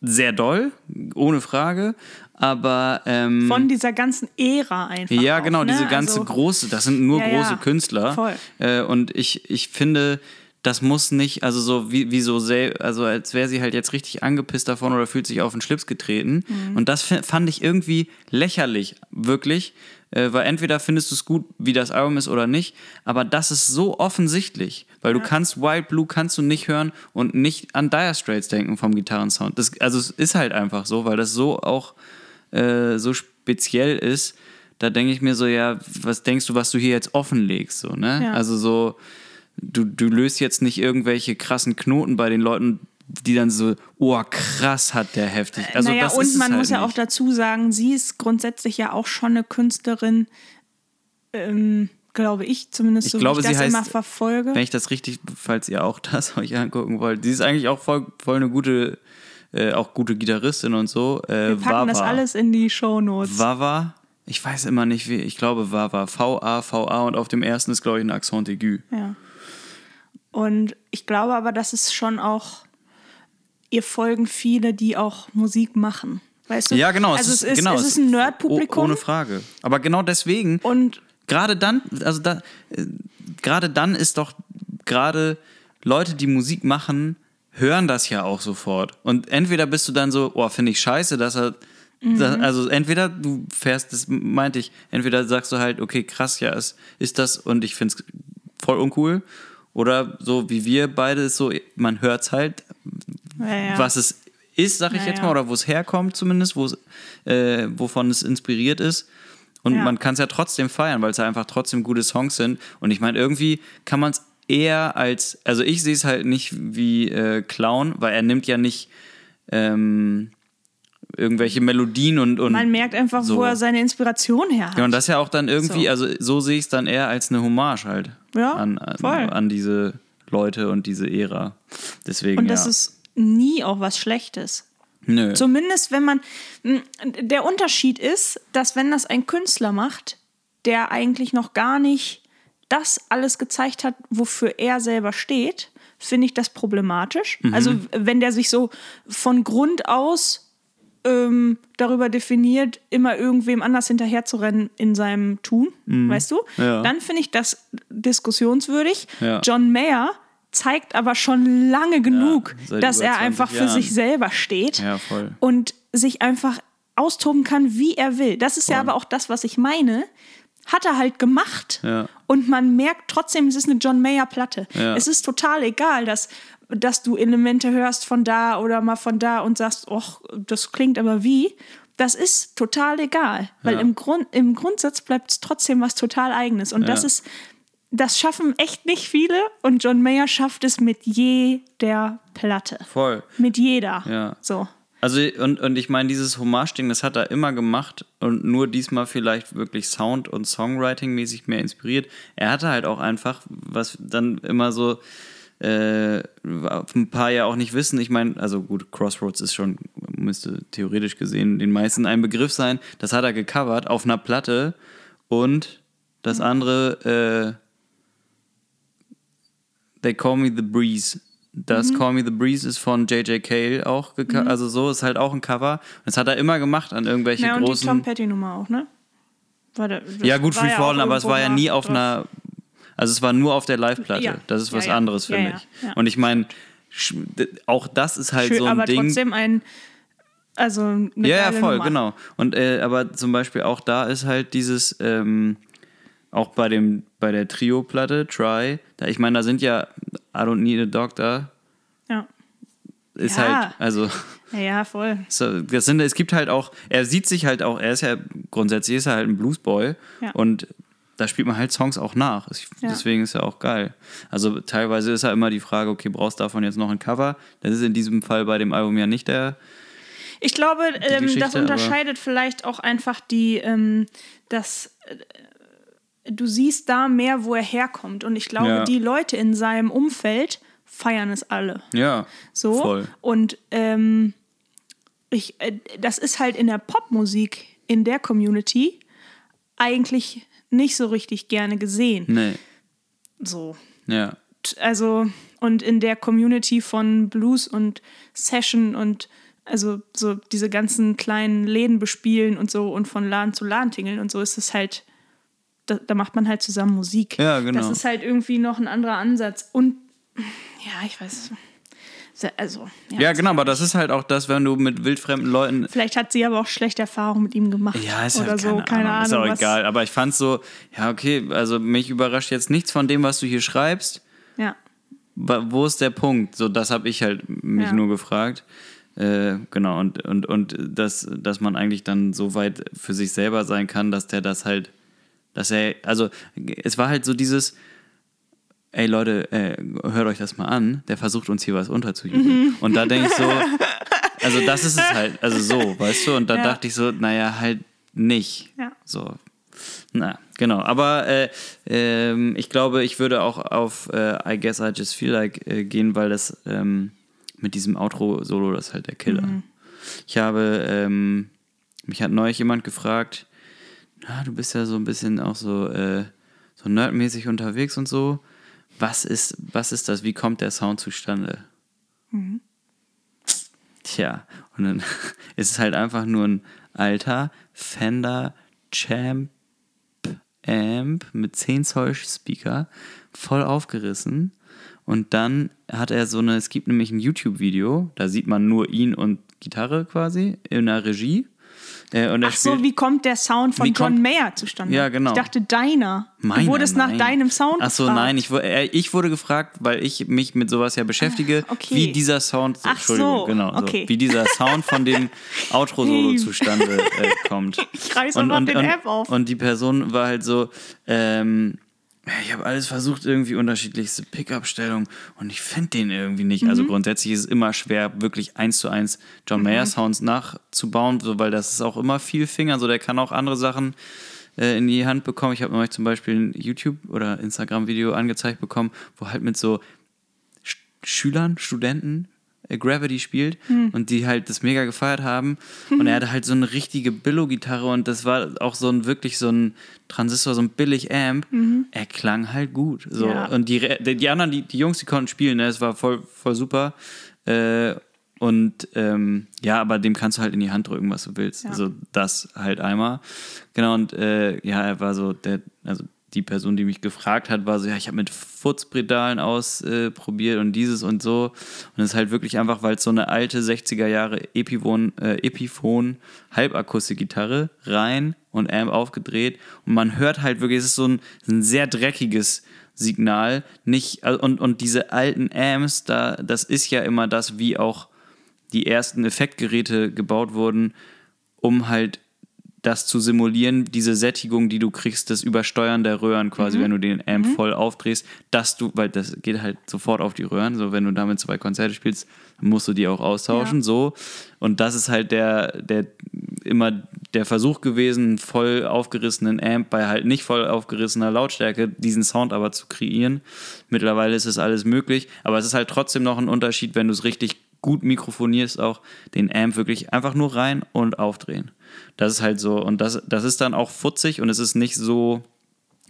sehr doll, ohne Frage, aber ähm, Von dieser ganzen Ära einfach. ja, auch, genau, ne? diese ganze also, große, das sind nur Ja, ja, große Künstler. voll. Äh, und ich, ich finde, das muss nicht, also so wie, wie so, also als wäre sie halt jetzt richtig angepisst davon oder fühlt sich auf den Schlips getreten. Mhm. Und das fand ich irgendwie lächerlich, wirklich. Äh, weil entweder findest du es gut, wie das Album ist oder nicht, aber das ist so offensichtlich, weil du kannst Wild Blue kannst du nicht hören und nicht an Dire Straits denken vom Gitarrensound. Das, also es ist halt einfach so, weil das so auch äh, so speziell ist, da denke ich mir so, ja, was denkst du, was du hier jetzt offenlegst, so, ne? Ja. Also so, du, du löst jetzt nicht irgendwelche krassen Knoten bei den Leuten, die dann so, oh, krass hat der heftig. Also naja, das und ist man halt muss ja auch dazu sagen, sie ist grundsätzlich ja auch schon eine Künstlerin, ähm, glaube ich, zumindest Ich so glaube, wie ich das sie heißt- immer verfolge. Wenn ich das richtig, falls ihr auch [laughs] das euch angucken wollt, die ist eigentlich auch voll, voll eine gute, äh, auch gute Gitarristin und so. Äh, Wir packen das Wawa. alles in die Shownotes. Wawa, ich weiß immer nicht, wie, ich glaube V-A-V-A und auf dem ersten ist, glaube ich, ein Accent aigu. Ja. Und ich glaube aber, dass es schon auch, ihr folgen viele, die auch Musik machen. Weißt du? Ja, genau. Also es ist, genau, es ist ein Nerd-Publikum. Ohne Frage. Aber genau deswegen, Und gerade dann, also da, äh, gerade dann ist doch gerade Leute, die Musik machen, hören das ja auch sofort. Und entweder bist du dann so, oh, finde ich scheiße, dass er. Mhm. Das, also entweder du fährst, das meinte ich, entweder sagst du halt, okay, krass, ja, es ist das und ich finde es voll uncool. Oder so wie wir beide ist so, man hört es halt, ja, ja. was es ist, sag ich Ja, jetzt mal, oder wo es herkommt zumindest, wo es, äh, wovon es inspiriert ist. Und man kann es ja trotzdem feiern, weil es ja einfach trotzdem gute Songs sind. Und ich meine, irgendwie kann man es eher als, also ich sehe es halt nicht wie äh, Clown, weil er nimmt ja nicht ähm, irgendwelche Melodien und, und man merkt einfach, so. wo er seine Inspiration her hat. ja, und das ist ja auch dann irgendwie, So. also so sehe ich es dann eher als eine Hommage halt Ja, an, an, voll. an diese Leute und diese Ära. Deswegen, Und das ja. ist nie auch was Schlechtes. Nö. Zumindest wenn man. Der Unterschied ist, dass wenn das ein Künstler macht, der eigentlich noch gar nicht das alles gezeigt hat, wofür er selber steht, finde ich das problematisch. Mhm. Also wenn der sich so von Grund aus ähm, darüber definiert, immer irgendwem anders hinterherzurennen in seinem Tun, weißt du? Mhm. Ja. Dann finde ich das diskussionswürdig. Ja. John Mayer zeigt aber schon lange genug, seit dass er 20 einfach für Jahren. sich selber steht Ja, voll. und sich einfach austoben kann, wie er will. Das ist ja Voll. aber auch das, was ich meine. Hat er halt gemacht. Ja. Und man merkt trotzdem, es ist eine John Mayer-Platte. Ja. Es ist total egal, dass, dass du Elemente hörst von da oder mal von da und sagst, och, das klingt aber wie. das ist total egal, weil Ja. im, Grund, im Grundsatz bleibt es trotzdem was total eigenes. Und das ist, das schaffen echt nicht viele und John Mayer schafft es mit jeder Platte. Voll. Mit jeder. Ja. So. Also, und, und ich meine, dieses Hommage-Ding, das hat er immer gemacht und nur diesmal vielleicht wirklich Sound- und Songwriting-mäßig mehr inspiriert. Er hatte halt auch einfach, was dann immer so äh, ein paar ja auch nicht wissen. Ich meine, also gut, Crossroads ist schon, müsste theoretisch gesehen den meisten ein Begriff sein. Das hat er gecovert auf einer Platte und das andere, äh, They Call Me the Breeze. Das Call Me the Breeze ist von J.J. Cale auch, geco- also so ist halt auch ein Cover. Das hat er immer gemacht an irgendwelche Ja, und die. Tom Petty-Nummer auch, ne? Der, ja, gut, Free ja Fallen, aber es war ja nie auf drauf. einer. Also es war nur auf der Live-Platte. Ja. Das ist was Ja, anderes, finde ich. Und ich meine, auch das ist halt Schön, so ein aber Ding. trotzdem ein, also eine ja, ja, voll, Nummer. genau. Und äh, aber zum Beispiel auch da ist halt dieses, ähm, auch bei dem, bei der Trio-Platte, Try, da, ich meine, da sind ja I don't need a doctor, Ja. ist Ja. halt, also ja, ja, voll. so, das sind, es gibt halt auch, er sieht sich halt auch, er ist ja grundsätzlich ist er halt ein Bluesboy Ja. und da spielt man halt Songs auch nach. Ich, Ja. Deswegen ist er auch geil. Also teilweise ist ja immer die Frage, okay, brauchst du davon jetzt noch ein Cover? Das ist in diesem Fall bei dem Album ja nicht der. Ich glaube, ähm, das unterscheidet vielleicht auch einfach die, ähm, dass äh, du siehst da mehr, wo er herkommt. Und ich glaube, Ja. die Leute in seinem Umfeld feiern es alle. Ja, So. voll. Und ähm, ich, äh, das ist halt in der Popmusik, in der Community, eigentlich nicht so richtig gerne gesehen. Nee, So. ja. Also, und in der Community von Blues und Session und also so diese ganzen kleinen Läden bespielen und so und von Laden zu Laden tingeln und so ist es halt, da, da macht man halt zusammen Musik. Ja, genau. Das ist halt irgendwie noch ein anderer Ansatz. Und ja, ich weiß. Also, Ja, genau, aber das ist halt auch das, wenn du mit wildfremden Leuten. Vielleicht hat sie aber auch schlechte Erfahrungen mit ihm gemacht. Ja, ist oder halt so, keine Ahnung. Ist auch egal. Aber ich fand so, ja, okay, also mich überrascht jetzt nichts von dem, was du hier schreibst. Ja. Wo ist der Punkt? So, das habe ich halt mich Ja. nur gefragt. Äh, genau, und, und, und dass, dass man eigentlich dann so weit für sich selber sein kann, dass der das halt, dass er, also es war halt so dieses, ey Leute, äh, hört euch das mal an, der versucht uns hier was unterzujubeln. Mhm. Und da denke ich so, also das ist es halt, also so, weißt du, und da Ja. dachte ich so, naja, halt nicht. Ja. So. Na, genau. Aber äh, ähm, ich glaube, ich würde auch auf äh, I Guess I Just Feel Like äh, gehen, weil das ähm, mit diesem Outro-Solo, das ist halt der Killer. Mhm. Ich habe, ähm, mich hat neulich jemand gefragt, na, du bist ja so ein bisschen auch so, äh, so nerdmäßig unterwegs und so. Was ist, was ist das? Wie kommt der Sound zustande? Tja, und dann [laughs] ist es halt einfach nur ein alter Fender Champ Amp mit 10 Zoll Speaker, voll aufgerissen. Und dann hat er so eine, es gibt nämlich ein YouTube-Video, da sieht man nur ihn und Gitarre quasi in der Regie. Äh, und Ach so, wie kommt der Sound von John Mayer zustande? Ja, genau. Ich dachte deiner. Meiner, du wurdest nach nein. deinem Sound Ach so, gefragt. nein, ich, äh, ich wurde gefragt, weil ich mich mit sowas ja beschäftige, Ah, okay. wie dieser Sound, Ach Entschuldigung, so, genau, okay. so, wie dieser Sound von dem Outro-Solo [laughs] zustande äh, kommt. Ich reiß einfach den und, App auf. Und die Person war halt so, ähm, ich habe alles versucht, irgendwie unterschiedlichste Pickup-Stellungen und ich finde den irgendwie nicht. Also Mhm. grundsätzlich ist es immer schwer, wirklich eins zu eins John Mayer Sounds nachzubauen, so, weil das ist auch immer viel Finger. So, der kann auch andere Sachen äh, in die Hand bekommen. Ich habe neulich zum Beispiel ein YouTube- oder Instagram-Video angezeigt bekommen, wo halt mit so Sch Schülern, Studenten Gravity spielt Hm. und die halt das mega gefeiert haben. Und er hatte halt so eine richtige Billo-Gitarre und das war auch so ein wirklich so ein Transistor, so ein billig Amp. Er klang halt gut. So. Mhm. Ja. Und die, die anderen, die, die Jungs, die konnten spielen, ne? es war voll, voll super. Äh, und ähm, ja, aber dem kannst du halt in die Hand drücken, was du willst. Ja. Also das halt einmal. Genau, und äh, ja, er war so, der, also die Person, die mich gefragt hat, war so, ja, ich habe mit Furzpedalen ausprobiert und dieses und so. Und es ist halt wirklich einfach, weil es so eine alte 60er Jahre Epiphone, äh, Epiphone Halbakustikgitarre rein und Amp aufgedreht. Und man hört halt wirklich, es ist so ein, ein sehr dreckiges Signal. Nicht, also- und, und diese alten Amps, da, das ist ja immer das, wie auch die ersten Effektgeräte gebaut wurden, um halt das zu simulieren, diese Sättigung, die du kriegst, das Übersteuern der Röhren quasi, wenn du den Amp voll aufdrehst, dass du, weil das geht halt sofort auf die Röhren, so wenn du damit zwei Konzerte spielst, dann musst du die auch austauschen, Ja. so. Und das ist halt der, der immer der Versuch gewesen, einen voll aufgerissenen Amp bei halt nicht voll aufgerissener Lautstärke diesen Sound aber zu kreieren. Mittlerweile ist es alles möglich, aber es ist halt trotzdem noch ein Unterschied, wenn du es richtig gut mikrofonierst, auch den Amp wirklich einfach nur rein und aufdrehen. Das ist halt so. Und das, das ist dann auch futzig und es ist nicht so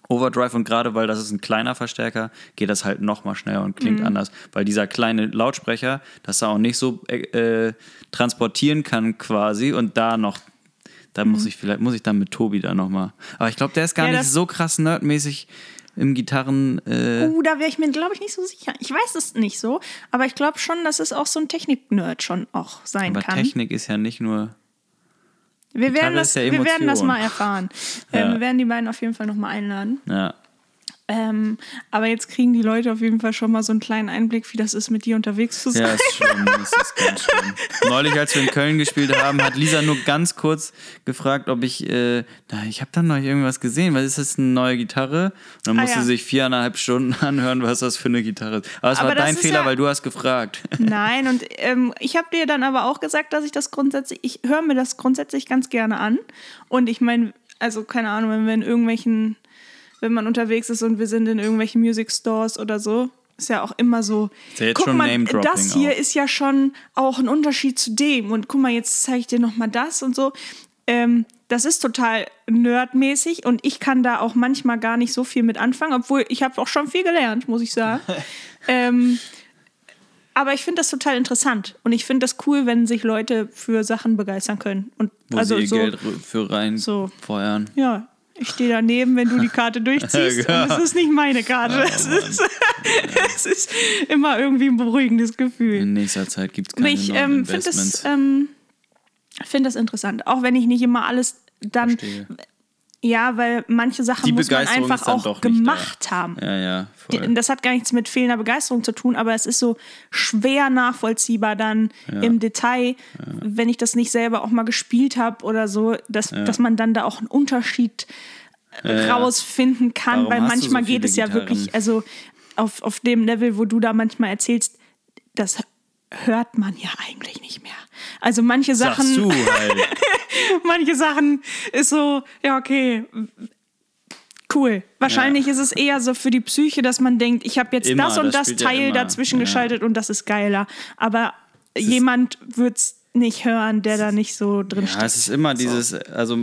Overdrive. Und gerade weil das ist ein kleiner Verstärker, geht das halt noch mal schneller und klingt anders, weil dieser kleine Lautsprecher das auch nicht so äh, transportieren kann quasi und da noch da muss ich vielleicht muss ich dann mit Tobi da noch mal. Aber ich glaube, der ist gar Ja, nicht so krass nerdmäßig im Gitarren äh, Uh, da wäre ich mir, glaube ich, nicht so sicher. Ich weiß es nicht so, aber ich glaube schon, dass es auch so ein Technik-Nerd schon auch sein aber kann. Technik ist ja nicht nur wir, Gitarre werden das, ja wir werden das mal erfahren. Ja. Ähm, wir werden die beiden auf jeden Fall nochmal einladen. ja, Ähm, aber jetzt kriegen die Leute auf jeden Fall schon mal so einen kleinen Einblick, wie das ist, mit dir unterwegs zu sein. Ja, ist schlimm. Das ist ganz schlimm. [laughs] Neulich, als wir in Köln gespielt haben, hat Lisa nur ganz kurz gefragt, ob ich, äh, na, ich habe dann noch irgendwas gesehen. Was ist das, eine neue Gitarre? Und dann Ah, musste ja. sie sich viereinhalb Stunden [laughs] anhören, was das für eine Gitarre ist. Aber es Aber war dein Fehler, ja- weil du hast gefragt. [laughs] Nein, und ähm, ich habe dir dann aber auch gesagt, dass ich das grundsätzlich, ich höre mir das grundsätzlich ganz gerne an. Und ich meine, also keine Ahnung, wenn wir in irgendwelchen, wenn man unterwegs ist und wir sind in irgendwelchen Music Stores oder so, ist ja auch immer so. Ist ja jetzt guck schon mal, das hier auch. ist ja schon auch ein Unterschied zu dem. Und guck mal, jetzt zeige ich dir noch mal das und so. Ähm, das ist total nerdmäßig und ich kann da auch manchmal gar nicht so viel mit anfangen, obwohl ich habe auch schon viel gelernt, muss ich sagen. [laughs] ähm, aber ich finde das total interessant und ich finde das cool, wenn sich Leute für Sachen begeistern können. Und Wo also sie ihr so, Geld für rein so. feuern. ja, ich stehe daneben, wenn du die Karte durchziehst. [laughs] Ja. Und es ist nicht meine Karte. Oh, es, ist, [laughs] es ist immer irgendwie ein beruhigendes Gefühl. In nächster Zeit gibt es Und keine ich ähm, finde das, ähm, find das interessant. Auch wenn ich nicht immer alles dann. Verstehe. Ja, weil manche Sachen Die muss man einfach auch gemacht haben. ja, ja, Die-. Das hat gar nichts mit fehlender Begeisterung zu tun, aber es ist so schwer nachvollziehbar dann im Detail, wenn ich das nicht selber auch mal gespielt habe oder so, dass, dass man dann da auch einen Unterschied ja. rausfinden kann, Warum weil du so manchmal geht es ja Gitarren? wirklich, also auf, auf dem Level, wo du da manchmal erzählst, das hört man ja eigentlich nicht mehr. Also manche Sachen, Sagst du [laughs] halt. manche Sachen ist so, ja, okay. Cool. Wahrscheinlich ist es eher so für die Psyche, dass man denkt, ich habe jetzt Immer, das und das das ja Teil immer. dazwischen Ja. geschaltet und das ist geiler. Aber jemand wird es nicht hören, der da nicht so drin Ja, steckt. es ist immer dieses, also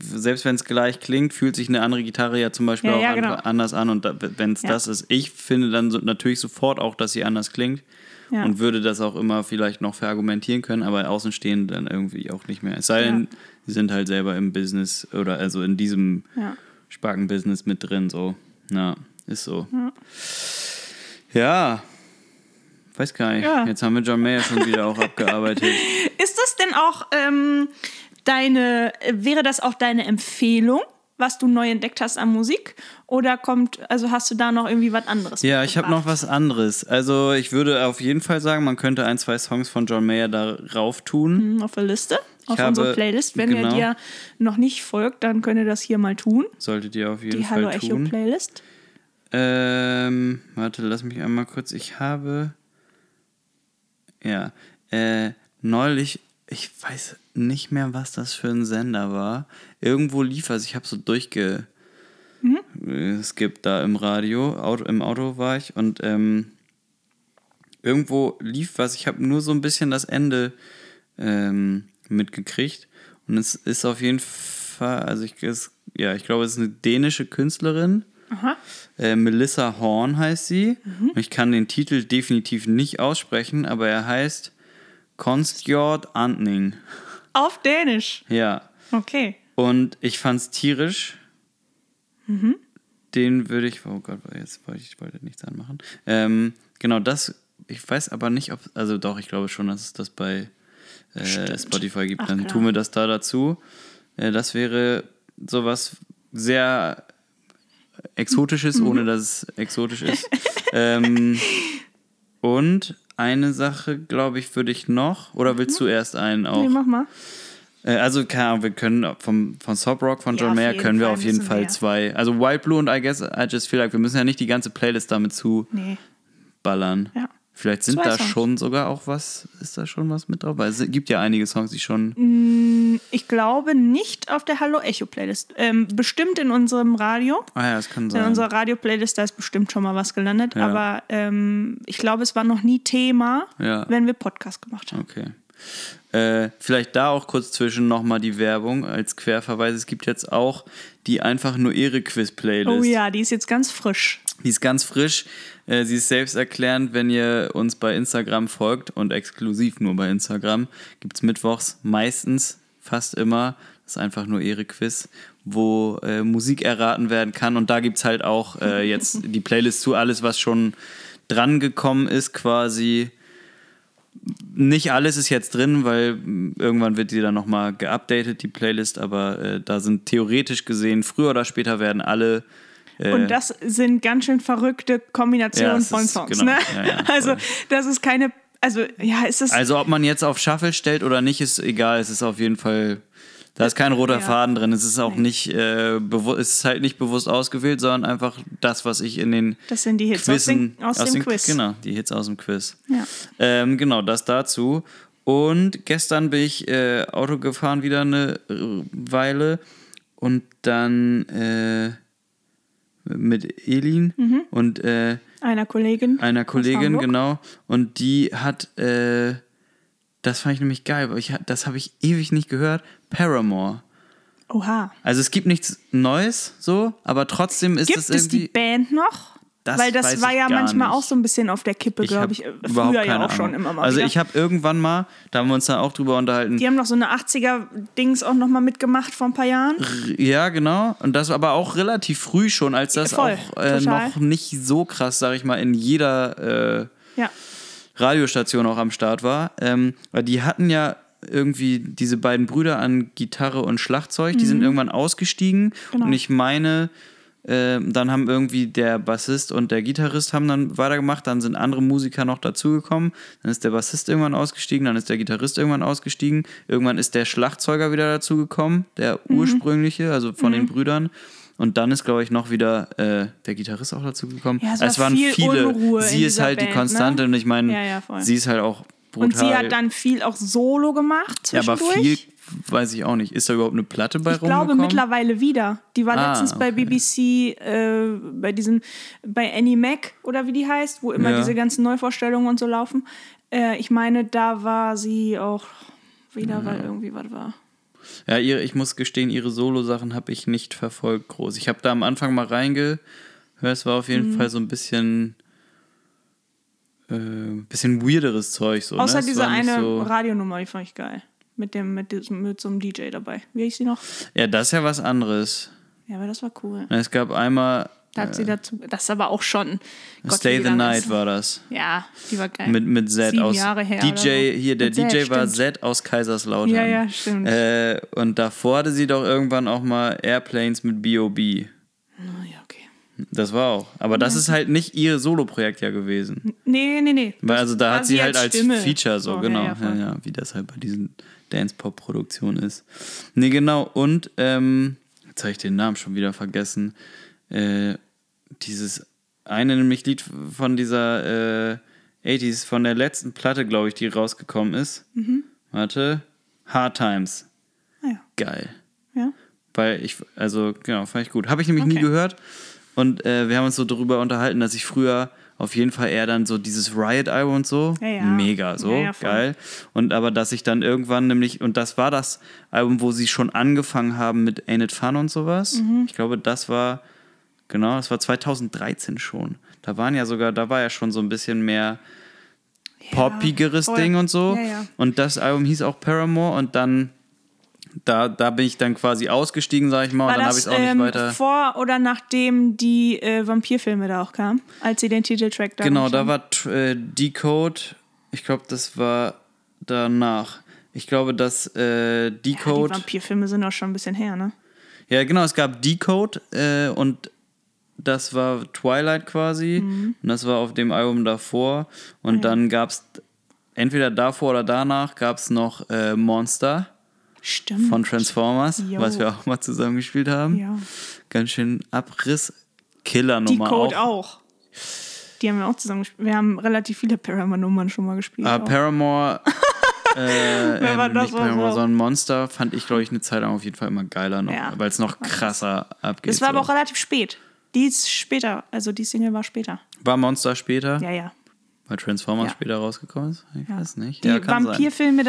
selbst wenn es gleich klingt, fühlt sich eine andere Gitarre ja zum Beispiel Ja, auch ja, genau. anders an. Und wenn es Ja. das ist, ich finde dann so, natürlich sofort auch, dass sie anders klingt. Ja. Und würde das auch immer vielleicht noch verargumentieren können, aber außenstehend dann irgendwie auch nicht mehr. Es sei denn, Ja. sie sind halt selber im Business oder also in diesem Ja. Sparken-Business mit drin. So, ja, ist so. Ja. Weiß gar nicht. Ja. Jetzt haben wir John Mayer schon wieder auch abgearbeitet. [laughs] Ist das denn auch ähm, deine, wäre das auch deine Empfehlung, was du neu entdeckt hast an Musik? Oder kommt, also hast du da noch irgendwie was anderes? Ja, ich habe noch was anderes. Also ich würde auf jeden Fall sagen, man könnte ein, zwei Songs von John Mayer darauf tun. Hm, auf der Liste, auf habe- unserer Playlist. Wenn genau. ihr dir noch nicht folgt, dann könnt ihr das hier mal tun. Solltet ihr auf jeden Die Fall Hallo Echo tun. Playlist. Ähm, warte, lass mich einmal kurz. Ich habe. Ja. Äh, neulich, ich weiß nicht mehr, was das für ein Sender war. Irgendwo lief was, ich habe so durchge. Es gibt da im Radio, Auto, im Auto war ich und ähm, irgendwo lief was. Ich habe nur so ein bisschen das Ende ähm, mitgekriegt und es ist auf jeden Fall, also ich, es, ja, ich glaube, es ist eine dänische Künstlerin. Äh, Melissa Horn heißt sie. Und Ich kann den Titel definitiv nicht aussprechen, aber er heißt Konstjord Antning. Auf Dänisch. Ja. Okay. Und ich fand's tierisch. Den würde ich. Oh Gott, jetzt wollte ich wollte nichts anmachen. Ähm, genau, das. Ich weiß aber nicht, ob. Also doch, ich glaube schon, dass es das bei äh. Spotify gibt. Ach, Dann klar. tun wir das da dazu. Äh, das wäre sowas sehr Exotisches, Mhm. ohne dass es exotisch ist. ähm, und eine Sache, glaube ich, würde ich noch. Oder willst du erst einen auch? Nee, mach mal. Äh, also, keine Ahnung, wir können vom, von Sob Rock von Ja, John auf Mayer können wir Fall auf jeden Fall zwei. Also Wild Blue und I guess I just feel like, wir müssen ja nicht die ganze Playlist damit Nee. zuballern. Ja. Vielleicht sind da Songs. schon sogar auch was, ist da schon was mit drauf? Weil es gibt ja einige Songs, die schon. Ich glaube nicht auf der Hallo Echo Playlist. Ähm, bestimmt in unserem Radio. Ah ja, das kann In sein. unserer Radio-Playlist, da ist bestimmt schon mal was gelandet. Ja. Aber ähm, ich glaube, es war noch nie Thema, Ja. wenn wir Podcast gemacht haben. Okay. Äh, vielleicht da auch kurz zwischen nochmal die Werbung als Querverweis. Es gibt jetzt auch die einfach nur ihre Quiz-Playlist. Oh ja, die ist jetzt ganz frisch. Die ist ganz frisch. Äh, sie ist selbsterklärend, wenn ihr uns bei Instagram folgt und exklusiv nur bei Instagram. Gibt es mittwochs meistens, fast immer, das ist einfach nur ihre Quiz, wo äh, Musik erraten werden kann. Und da gibt es halt auch äh, jetzt [laughs] die Playlist zu alles, was schon dran gekommen ist, quasi. Nicht alles ist jetzt drin, weil mh, irgendwann wird die dann nochmal geupdatet, die Playlist, aber äh, da sind theoretisch gesehen, früher oder später werden alle äh, Und das sind ganz schön verrückte Kombinationen Ja, von ist- Songs. genau. Ne? Ja, ja, [laughs] also, das ist keine. Also, ja, ist das. Also ob man jetzt auf Shuffle stellt oder nicht, ist egal. Es ist auf jeden Fall, da ist kein roter Ja. Faden drin. Es ist auch nicht, äh, es ist halt nicht bewusst ausgewählt, sondern einfach das, was ich in den das sind die Hits aus, Quizzen, den, aus, dem Quiz. Genau, die Hits aus dem Quiz. Ja. Ähm, genau, das dazu. Und gestern bin ich äh, Auto gefahren wieder eine äh, Weile und dann äh, mit Elin und äh, Einer Kollegin. einer aus Kollegin, genau. Und die hat, äh, das fand ich nämlich geil, weil ich, das habe ich ewig nicht gehört, Paramore. Oha. Also es gibt nichts Neues so, aber trotzdem ist Gibt es es irgendwie. die Band noch? Das Weil das war ich ja manchmal nicht. auch so ein bisschen auf der Kippe, ich glaube habe ich. Äh, überhaupt Früher ja auch schon Ahnung. immer mal Also wieder. ich habe irgendwann mal, da haben wir uns dann auch drüber unterhalten. Die haben noch so eine 80er-Dings auch noch mal mitgemacht vor ein paar Jahren. Ja, genau. Und das aber auch relativ früh schon, als das Voll, auch äh, noch nicht so krass, sag ich mal, in jeder äh, Ja. Radiostation auch am Start war. Ähm, weil die hatten ja irgendwie diese beiden Brüder an Gitarre und Schlagzeug, die sind irgendwann ausgestiegen Mhm. Genau. und ich meine, äh, dann haben irgendwie der Bassist und der Gitarrist haben dann weitergemacht, dann sind andere Musiker noch dazugekommen, dann ist der Bassist irgendwann ausgestiegen, dann ist der Gitarrist irgendwann ausgestiegen, irgendwann ist der Schlagzeuger wieder dazugekommen, der Mhm. ursprüngliche, also von den Brüdern. Und dann ist, glaube ich, noch wieder äh, der Gitarrist auch dazugekommen. Ja, es es war waren viel viele. Unruhe Sie ist halt die Band, ne? Konstante und ich meine, Ja, ja, sie ist halt auch brutal. Und sie hat dann viel auch Solo gemacht ja, aber viel weiß ich auch nicht. Ist da überhaupt eine Platte bei Ich glaube rumgekommen? mittlerweile wieder. Die war Ah, letztens bei okay. BBC, äh, bei diesem, bei Annie Mac oder wie die heißt, wo immer Ja. diese ganzen Neuvorstellungen und so laufen. Äh, ich meine, da war sie auch wieder, weil irgendwie was war. Ja, ihre, ich muss gestehen, ihre Solo-Sachen habe ich nicht verfolgt groß. Ich habe da am Anfang mal reingehört, es war auf jeden Mhm. Fall so ein bisschen äh, bisschen weirderes Zeug. So, Außer ne? Es diese eine So, Radionummer, die fand ich geil. Mit, dem, mit, diesem, mit so einem DJ dabei. Wie hieß sie noch? ja, das ist ja was anderes. Ja, aber das war cool. Es gab einmal Da hat sie dazu, das ist aber auch schon. Gott, Stay the Night ist- war das. Ja, die war geil. Mit, mit Z Sieben aus Jahre her DJ, so. hier, der Mit DJ war stimmt. Z aus Kaiserslautern. Ja, ja, stimmt. Äh, und davor hatte sie doch irgendwann auch mal Airplanes mit B.O.B. Ja. Das war auch. Aber das ist halt nicht ihr Solo-Projekt ja gewesen. Nee, nee, nee. Weil also da hat sie halt als Stimme. Feature so, Oh, genau. Ja, Ja, ja, ja, wie das halt bei diesen Dance-Pop-Produktionen ist. Nee, genau. Und, ähm, jetzt habe ich den Namen schon wieder vergessen. Äh, dieses eine nämlich Lied von dieser äh, 80s, von der letzten Platte, glaube ich, die rausgekommen ist. Mhm. Warte. Hard Times. Ah, ja. Geil. ja. Weil ich, also genau, fand ich gut. Habe ich nämlich nie Okay. gehört. Und äh, wir haben uns so darüber unterhalten, dass ich früher auf jeden Fall eher dann so dieses Riot-Album und so, Ja, ja. mega so, Ja, geil. Und aber, dass ich dann irgendwann nämlich, und das war das Album, wo sie schon angefangen haben mit Ain't It Fun und sowas. Mhm. Ich glaube, das war, genau, das war 2013 schon. Da waren ja sogar, da war ja schon so ein bisschen mehr poppigeres. Ding und so. Ja, ja. Und das Album hieß auch Paramore und dann, da, da bin ich dann quasi ausgestiegen, sag ich mal, War und dann habe ich auch nicht ähm, weiter. vor oder nachdem die äh, Vampirfilme da auch kamen? Als sie den Titeltrack da Genau, da war äh, Decode, ich glaube, das war danach. Ich glaube, dass äh, Ja, die Decode. Vampirfilme sind auch schon ein bisschen her, ne? Ja, genau, es gab Decode äh, und das war Twilight quasi. Mhm. Und das war auf dem Album davor. Und dann gab es entweder davor oder danach gab es noch äh, Monster. Stimmt. von Transformers, Jo. was wir auch mal zusammen gespielt haben. Ja. Ganz schön Abriss. Die Killer-Nummer Code auch. auch. Die haben wir auch zusammen gespielt. Wir haben relativ viele Paramore-Nummern schon mal gespielt. Ah. Paramore, [laughs] äh, Wer war ähm, das nicht Paramore, so? sondern Monster fand ich, glaube ich, eine Zeit lang auf jeden Fall immer geiler noch, Ja. weil es noch krasser abgeht. das war aber auch relativ spät. Die ist später, also die Single war später. War Monster später, Ja, ja. weil Transformers Ja. später rausgekommen ist? Ich weiß nicht. Die ja. Vampirfilme,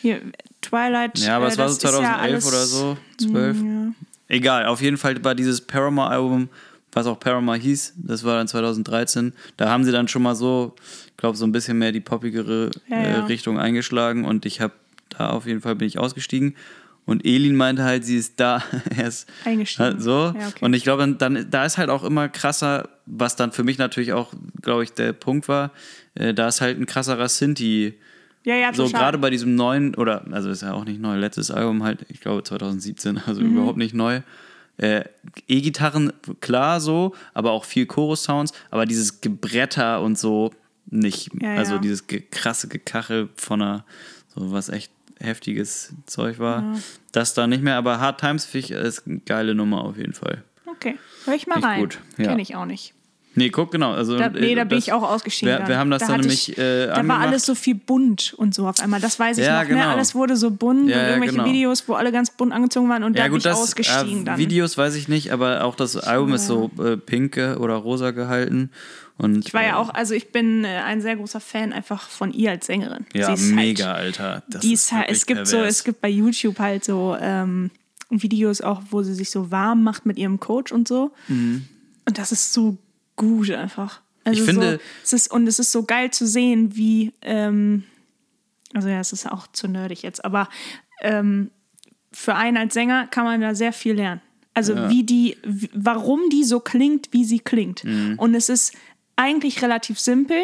hier, Twilight. Ja, aber äh, es war so das ist ja 2011 alles- oder so, 12. Ja. Egal, auf jeden Fall war dieses Paramore-Album, was auch Paramore hieß, das war dann 2013. Da haben sie dann schon mal so, ich glaube, so ein bisschen mehr die poppigere Ja, äh, ja. Richtung eingeschlagen und ich habe da auf jeden Fall bin ich ausgestiegen. Und Elin meinte halt, sie ist da [laughs] erst Eingestiegen. so. Ja, okay. Und ich glaube, dann, dann, da ist halt auch immer krasser, was dann für mich natürlich auch, glaube ich, der Punkt war, äh, da ist halt ein krasserer Sinti. Ja, ja, So total. gerade bei diesem neuen, oder, also ist ja auch nicht neu, letztes Album halt, ich glaube 2017, [laughs] also Mhm. überhaupt nicht neu. Äh, E-Gitarren, klar so, aber auch viel Chorus-Sounds, aber dieses Gebretter und so nicht. Ja, also ja. dieses ge krasse Gekachel von einer, so was echt heftiges Zeug war. Das da nicht mehr, aber Hard Times finde ich ist eine geile Nummer auf jeden Fall. Okay, hör ich mal ich rein. gut, ja. Kenne ich auch nicht. Nee, guck, genau. Also, Da, nee, da äh, bin das- ich auch ausgestiegen. Wir, wir haben das da dann nämlich ich, äh, Da war alles so viel bunt und so auf einmal. Das weiß ich Ja, noch. Ne? genau. Alles wurde so bunt Ja, und irgendwelche genau. Videos, wo alle ganz bunt angezogen waren und da Ja bin gut, ich das ausgestiegen äh, dann. Videos weiß ich nicht, aber auch das Album ist so äh, pinke oder rosa gehalten. Und, Ich war ja äh, auch, also ich bin äh, ein sehr großer Fan einfach von ihr als Sängerin. Ja, Sie ist mega, Halt, Alter. Das die ist halt, es gibt so, pervers. es gibt bei YouTube halt so ähm, Videos auch, wo sie sich so warm macht mit ihrem Coach und so. Und das ist so gut einfach. Also Mhm. Ich finde- so, es ist, und es ist so geil zu sehen, wie, ähm, also ja, es ist auch zu nerdig jetzt, aber ähm, für einen als Sänger kann man da sehr viel lernen. Also wie die, warum die so klingt, wie sie klingt. Mhm. Und es ist eigentlich relativ simpel,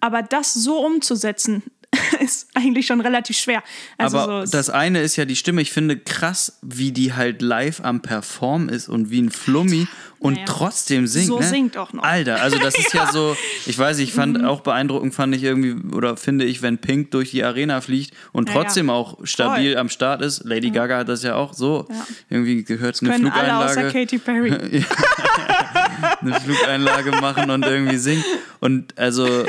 aber das so umzusetzen, [laughs] ist eigentlich schon relativ schwer. Also aber so, das eine ist ja die Stimme. Ich finde krass, wie die halt live am Perform ist und wie ein Flummi und Naja. trotzdem singt. So ne? singt auch noch. Alter, also das [laughs] ist ja, so, ich weiß nicht, ich fand Mhm. auch beeindruckend, fand ich irgendwie, oder finde ich, wenn Pink durch die Arena fliegt und Ja, ja. trotzdem auch stabil Voll. am Start ist. Lady Gaga hat das ja auch so. Ja. Irgendwie gehört eine können alle außer Flugeinlage. Katy Perry. [laughs] eine Flugeinlage machen und irgendwie singen. Und also,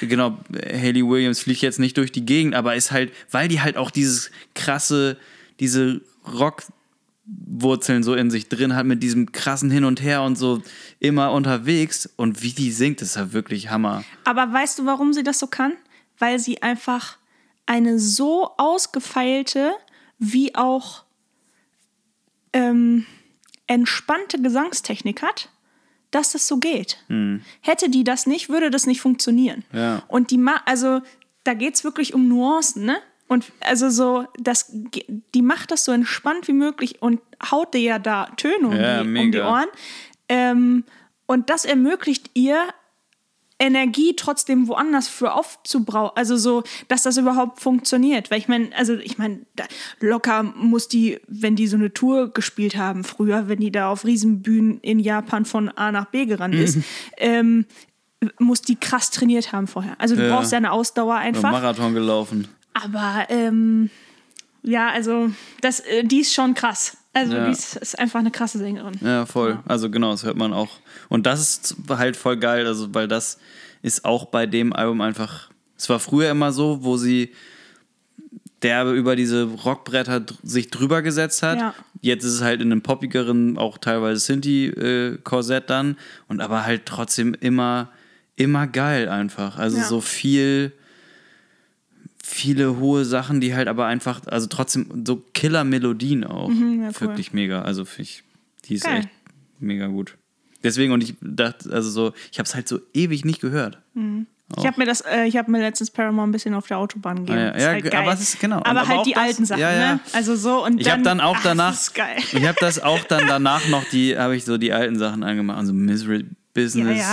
genau, Hayley Williams fliegt jetzt nicht durch die Gegend, aber ist halt, weil die halt auch dieses krasse, diese Rockwurzeln so in sich drin hat, mit diesem krassen Hin und Her und so immer unterwegs. Und wie die singt, ist ja wirklich Hammer. Aber weißt du, warum sie das so kann? Weil sie einfach eine so ausgefeilte wie auch ähm, entspannte Gesangstechnik hat, dass das so geht. Hätte die das nicht, würde das nicht funktionieren. Ja. Und die ma also da geht es wirklich um Nuancen, ne? Und also so, das, die macht das so entspannt wie möglich und haut dir ja da Töne um, Ja, die, um die. Ohren. Ähm, und das ermöglicht ihr, Energie trotzdem woanders für aufzubrauchen. Also so, dass das überhaupt funktioniert. Weil ich meine, also ich meine, locker muss die, wenn die so eine Tour gespielt haben früher, wenn die da auf Riesenbühnen in Japan von A nach B gerannt ist, ähm, muss die krass trainiert haben vorher. Also du Ja. brauchst ja eine Ausdauer Oder einfach. Marathon gelaufen. Aber ähm, ja, also das, äh, die ist schon krass. Also Ja. die ist, ist einfach eine krasse Sängerin. Ja, voll. Also genau, das hört man auch. Und das ist halt voll geil, also weil das ist auch bei dem Album einfach. Es war früher immer so, wo sie derbe über diese Rockbretter sich drüber gesetzt hat. Ja. Jetzt ist es halt in einem poppigeren, auch teilweise Sinti-Korsett dann. Und aber halt trotzdem immer, immer geil einfach. Also Ja. so viel, viele hohe Sachen, die halt aber einfach, also trotzdem so Killer-Melodien auch. Mhm, ja, cool. Wirklich mega. Also ich, die ist Geil. echt mega gut. Deswegen, und ich dachte, also so, ich habe es halt so ewig nicht gehört. Ich habe mir das, äh, ich habe mir letztens Paramore ein bisschen auf der Autobahn gegeben. Ah, ja. Ja, halt aber ist- genau. Aber, aber halt auch die das- alten Sachen, ja, ja. ne? Also so und Ich habe dann auch ach, danach, [laughs] ich habe das auch dann danach noch die, habe ich so die alten Sachen angemacht, also Misery Business.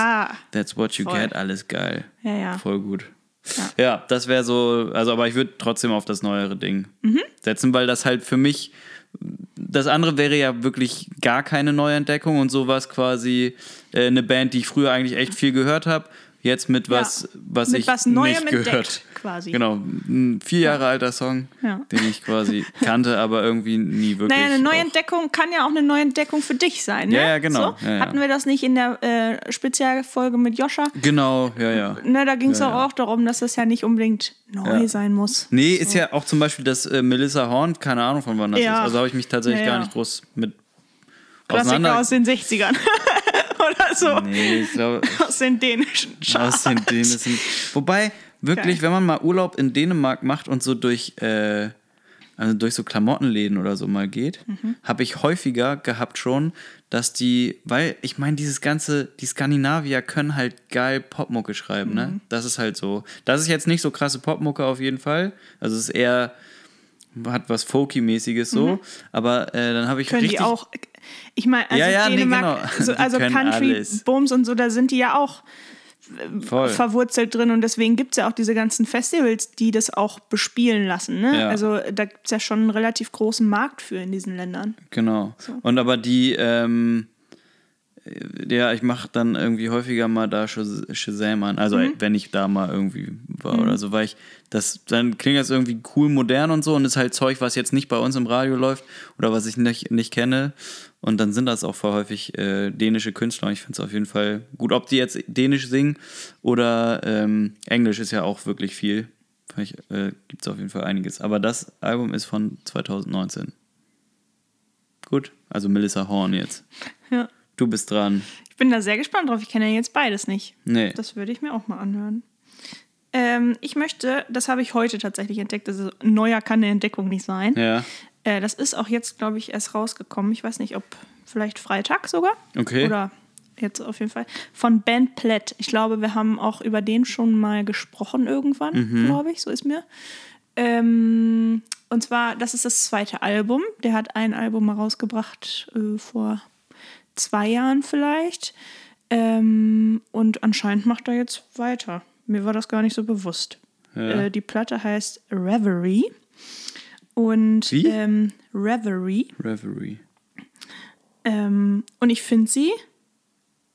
That's What You Voll. Get, alles geil, Ja, ja. voll gut. Ja. Das wäre so, also aber ich würde trotzdem auf das neuere Ding Mhm. setzen, weil das halt für mich, das andere wäre ja wirklich gar keine Neuentdeckung und sowas quasi äh, eine Band, die ich früher eigentlich echt viel gehört habe, jetzt mit Ja. was, was Mit ich was Neuem nicht entdeckt, gehört. quasi. Genau, ein vier Jahre alter Song, Ja. den ich quasi kannte, aber irgendwie nie wirklich. Naja, eine Neuentdeckung kann ja auch eine Neuentdeckung für dich sein, ne? Ja, ja, genau. So? Ja, ja. Hatten wir das nicht in der äh, Spezialfolge mit Joscha? Genau, ja, ja. Ne, da ging es Ja, auch, ja. auch darum, dass das ja nicht unbedingt neu Ja. sein muss. Nee, ist ja auch zum Beispiel das äh, Melissa Horn, keine Ahnung von wann das Ja. ist. Also habe ich mich tatsächlich Ja, gar ja. nicht groß mit Klassiker aus den 60ern. [laughs] [laughs] Oder so. Nee, ich glaube, [laughs] Aus den dänischen Charts. [laughs] aus den dänischen. Wobei, wirklich, Geil. wenn man mal Urlaub in Dänemark macht und so durch, äh, also durch so Klamottenläden oder so mal geht, Mhm. habe ich häufiger gehabt schon, dass die, weil ich meine, dieses ganze, die Skandinavier können halt geil Popmucke schreiben, Mhm. ne? Das ist halt so. Das ist jetzt nicht so krasse Popmucke auf jeden Fall. Also es ist eher, hat was Folky-mäßiges so, aber äh, dann habe ich Mhm. Können richtig... die auch. Ich meine, also Ja, ja, nee, Dänemark, genau. so, also können Country, alles. Booms und so, da sind die ja auch voll. verwurzelt drin und deswegen gibt es ja auch diese ganzen Festivals, die das auch bespielen lassen. Ne? Ja. Also da gibt es ja schon einen relativ großen Markt für in diesen Ländern. Genau. Und aber die, ähm, äh, ja, ich mache dann irgendwie häufiger mal da Shaz- Shazam an. Also Mhm. wenn ich da mal irgendwie war oder so, weil ich das, dann klingt das irgendwie cool modern und so und ist halt Zeug, was jetzt nicht bei uns im Radio läuft oder was ich nicht, nicht kenne. Und dann sind das auch voll häufig äh, dänische Künstler. Und ich finde es auf jeden Fall gut. Ob die jetzt Dänisch singen oder ähm, Englisch ist ja auch wirklich viel. Vielleicht äh, gibt es auf jeden Fall einiges. Aber das Album ist von 2019. Gut, also Melissa Horn jetzt. Ja. Du bist dran. Ich bin da sehr gespannt drauf. Ich kenne ja jetzt beides nicht. Nee. Das würde ich mir auch mal anhören. Ähm, ich möchte, das habe ich heute tatsächlich entdeckt, also neuer kann eine Entdeckung nicht sein. Ja. Äh, das ist auch jetzt, glaube ich, erst rausgekommen. Ich weiß nicht, ob vielleicht Freitag sogar. Okay. Oder jetzt auf jeden Fall. Von Ben Platt. Ich glaube, wir haben auch über den schon mal gesprochen irgendwann, Mhm. glaube ich. So ist mir. Ähm, und zwar, das ist das zweite Album. Der hat ein Album mal rausgebracht äh, vor zwei Jahren vielleicht. Ähm, und anscheinend macht er jetzt weiter. Mir war das gar nicht so bewusst. Ja. Äh, die Platte heißt Reverie. Und Wie? Ähm, Reverie. Reverie. Ähm, und ich finde sie,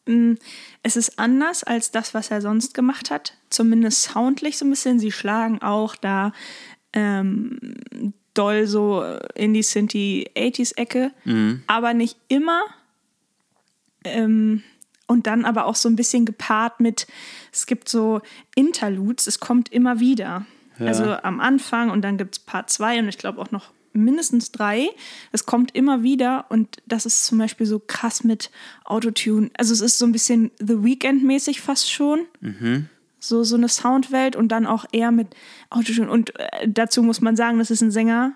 mh, es ist anders als das, was er sonst gemacht hat. Zumindest soundlich so ein bisschen. Sie schlagen auch da ähm, doll so in die Sinti 80s-Ecke, aber nicht immer. Ähm, und dann aber auch so ein bisschen gepaart mit, es gibt so Interludes, es kommt immer wieder. Ja. Also am Anfang und dann gibt es Part 2 und ich glaube auch noch mindestens drei. Es kommt immer wieder und das ist zum Beispiel so krass mit Autotune. Also es ist so ein bisschen The Weekend-mäßig fast schon. So, so eine Soundwelt und dann auch eher mit Autotune. Und äh, dazu muss man sagen, das ist ein Sänger,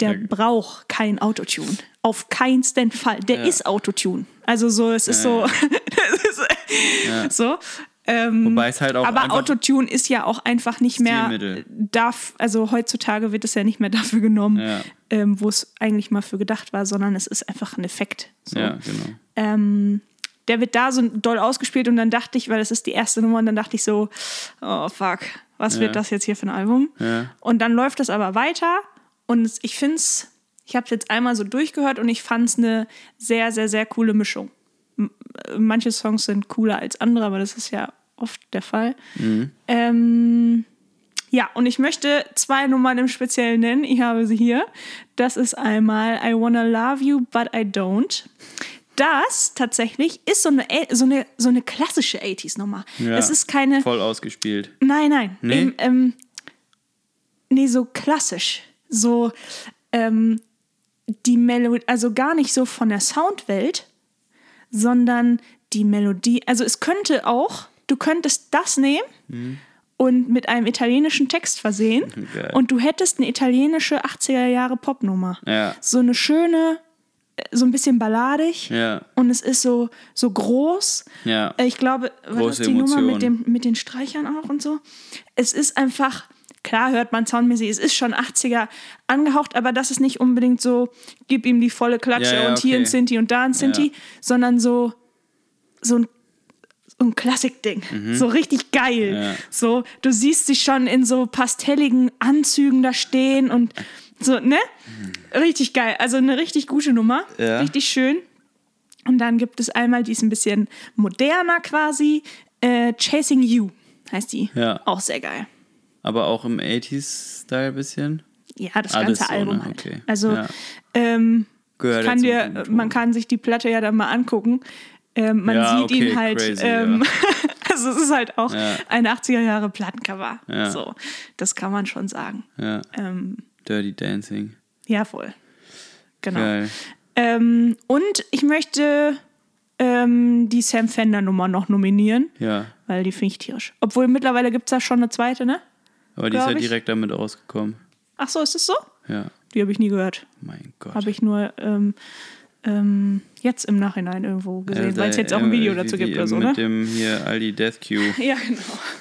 der Ja. braucht kein Autotune. Auf keinsten Fall. Der Ja. ist Autotune. Also so, es ist so. [laughs] ist, So. Ähm, Wobei es halt auch aber Autotune ist ja auch einfach nicht mehr darf, also heutzutage wird es ja nicht mehr dafür genommen, Ja. ähm, wo es eigentlich mal für gedacht war, sondern es ist einfach ein Effekt. So. Ja, genau. Ähm, der wird da so doll ausgespielt und dann dachte ich, weil das ist die erste Nummer und dann dachte ich so, oh fuck, was Ja. wird das jetzt hier für ein Album? Ja. Und dann läuft das aber weiter und ich finde es, ich habe es jetzt einmal so durchgehört und ich fand es eine sehr, sehr, sehr coole Mischung. M- äh, Manche Songs sind cooler als andere, aber das ist ja oft der Fall. Ähm, ja, und ich möchte zwei Nummern im Speziellen nennen. Ich habe sie hier. Das ist einmal I Wanna Love You, But I Don't. Das tatsächlich ist so eine, so eine, so eine klassische 80s-Nummer. Ja. Es ist keine. Voll ausgespielt. Nein, nein. Nee? Eben, ähm, nee, so klassisch. So ähm, die Melodie, also gar nicht so von der Soundwelt, sondern die Melodie. Also es könnte auch, du könntest das nehmen und mit einem italienischen Text versehen Geil. und du hättest eine italienische 80er Jahre Popnummer. Ja. So eine schöne, äh, so ein bisschen balladig. Ja. Und es ist so, so groß. Ja. Äh, Ich glaube, war Große das die Nummer Emotionen. mit, dem, mit den Streichern auch und so? Es ist einfach, klar hört man soundmäßig, es ist schon 80er angehaucht, aber das ist nicht unbedingt so, gib ihm die volle Klatsche Ja, ja, und hier okay. ein Sinti und da ein Sinti, Ja. sondern so, so ein so ein Klassikding. So richtig geil. Mhm. So, du siehst sie schon in so pastelligen Anzügen da stehen und so, ne? Richtig geil. Also eine richtig gute Nummer. Richtig schön. Und dann gibt es einmal, die ist ein bisschen moderner quasi. Äh, Chasing You heißt die. Auch sehr geil. Aber auch im 80s-Style ein bisschen. Ja, das Alles ganze so, Album ne? halt. Okay. Also Ja. ähm, kann ja dir, man kann sich die Platte ja dann mal angucken. Ähm, man Ja, sieht okay, ihn halt. crazy, ähm, [laughs] also es ist halt auch Ja. ein 80er Jahre Plattencover. Ja. So, das kann man schon sagen. Ja. Ähm, Dirty Dancing. ja, voll. Genau. Ähm, und ich möchte ähm, die Sam Fender Nummer noch nominieren, Ja. weil die finde ich tierisch. Obwohl mittlerweile gibt es da schon eine zweite, ne? Aber die ist ja ich. direkt damit rausgekommen. Ach so, ist es so? Ja. Die habe ich nie gehört. Mein Gott. Habe ich nur ähm, ähm, jetzt im Nachhinein irgendwo gesehen, Ja, weil es jetzt auch ein Video äh, dazu gibt oder so, Mit ne? dem hier Aldi Death Cue. [laughs] Ja, genau.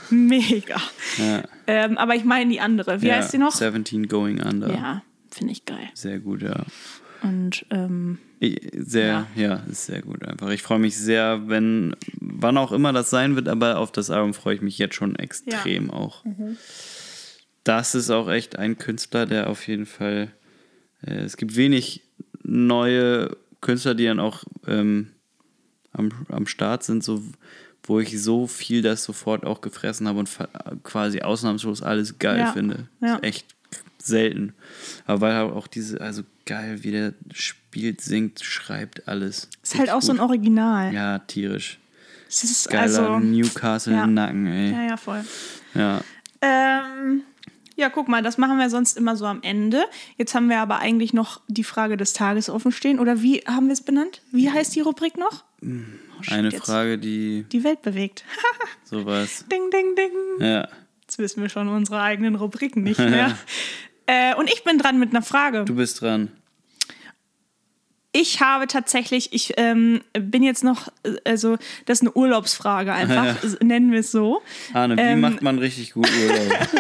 Mega. Ja. Ähm, aber ich meine die andere. Wie ja. heißt die noch? 17 Going Under. Ja, finde ich geil. Sehr gut, ja. Und ähm, Sehr, ja. ist sehr gut einfach. Ich freue mich sehr, wenn, wann auch immer das sein wird, aber auf das Album freue ich mich jetzt schon extrem auch. Das ist auch echt ein Künstler, der auf jeden Fall, äh, es gibt wenig neue Künstler, die dann auch ähm, am, am Start sind, so, wo ich so viel das sofort auch gefressen habe und quasi ausnahmslos alles geil Ja, finde. ja. Ist echt selten. Aber weil auch diese, also geil, wie der spielt, singt, schreibt, alles. ist halt auch so ein gut. Original. Ja, tierisch. Es ist Geiler also. Newcastle ja. im Nacken, ey. Ja, ja, voll. Ja. Ähm, ja, guck mal, das machen wir sonst immer so am Ende. Jetzt haben wir aber eigentlich noch die Frage des Tages offen stehen. Oder wie haben wir es benannt? Wie heißt die Rubrik noch? Oh, shit, Eine. Frage, die Die Welt bewegt. sowas. [laughs] ding, ding, ding. Ja. Jetzt wissen wir schon unsere eigenen Rubriken nicht [laughs] mehr. Äh, und ich bin dran mit einer Frage. Du bist dran. Ich habe tatsächlich, ich ähm, bin jetzt noch, äh, also das ist eine Urlaubsfrage einfach, [laughs] Ja. nennen wir es so. Wie Ähm, macht man richtig gut Urlaub? [laughs]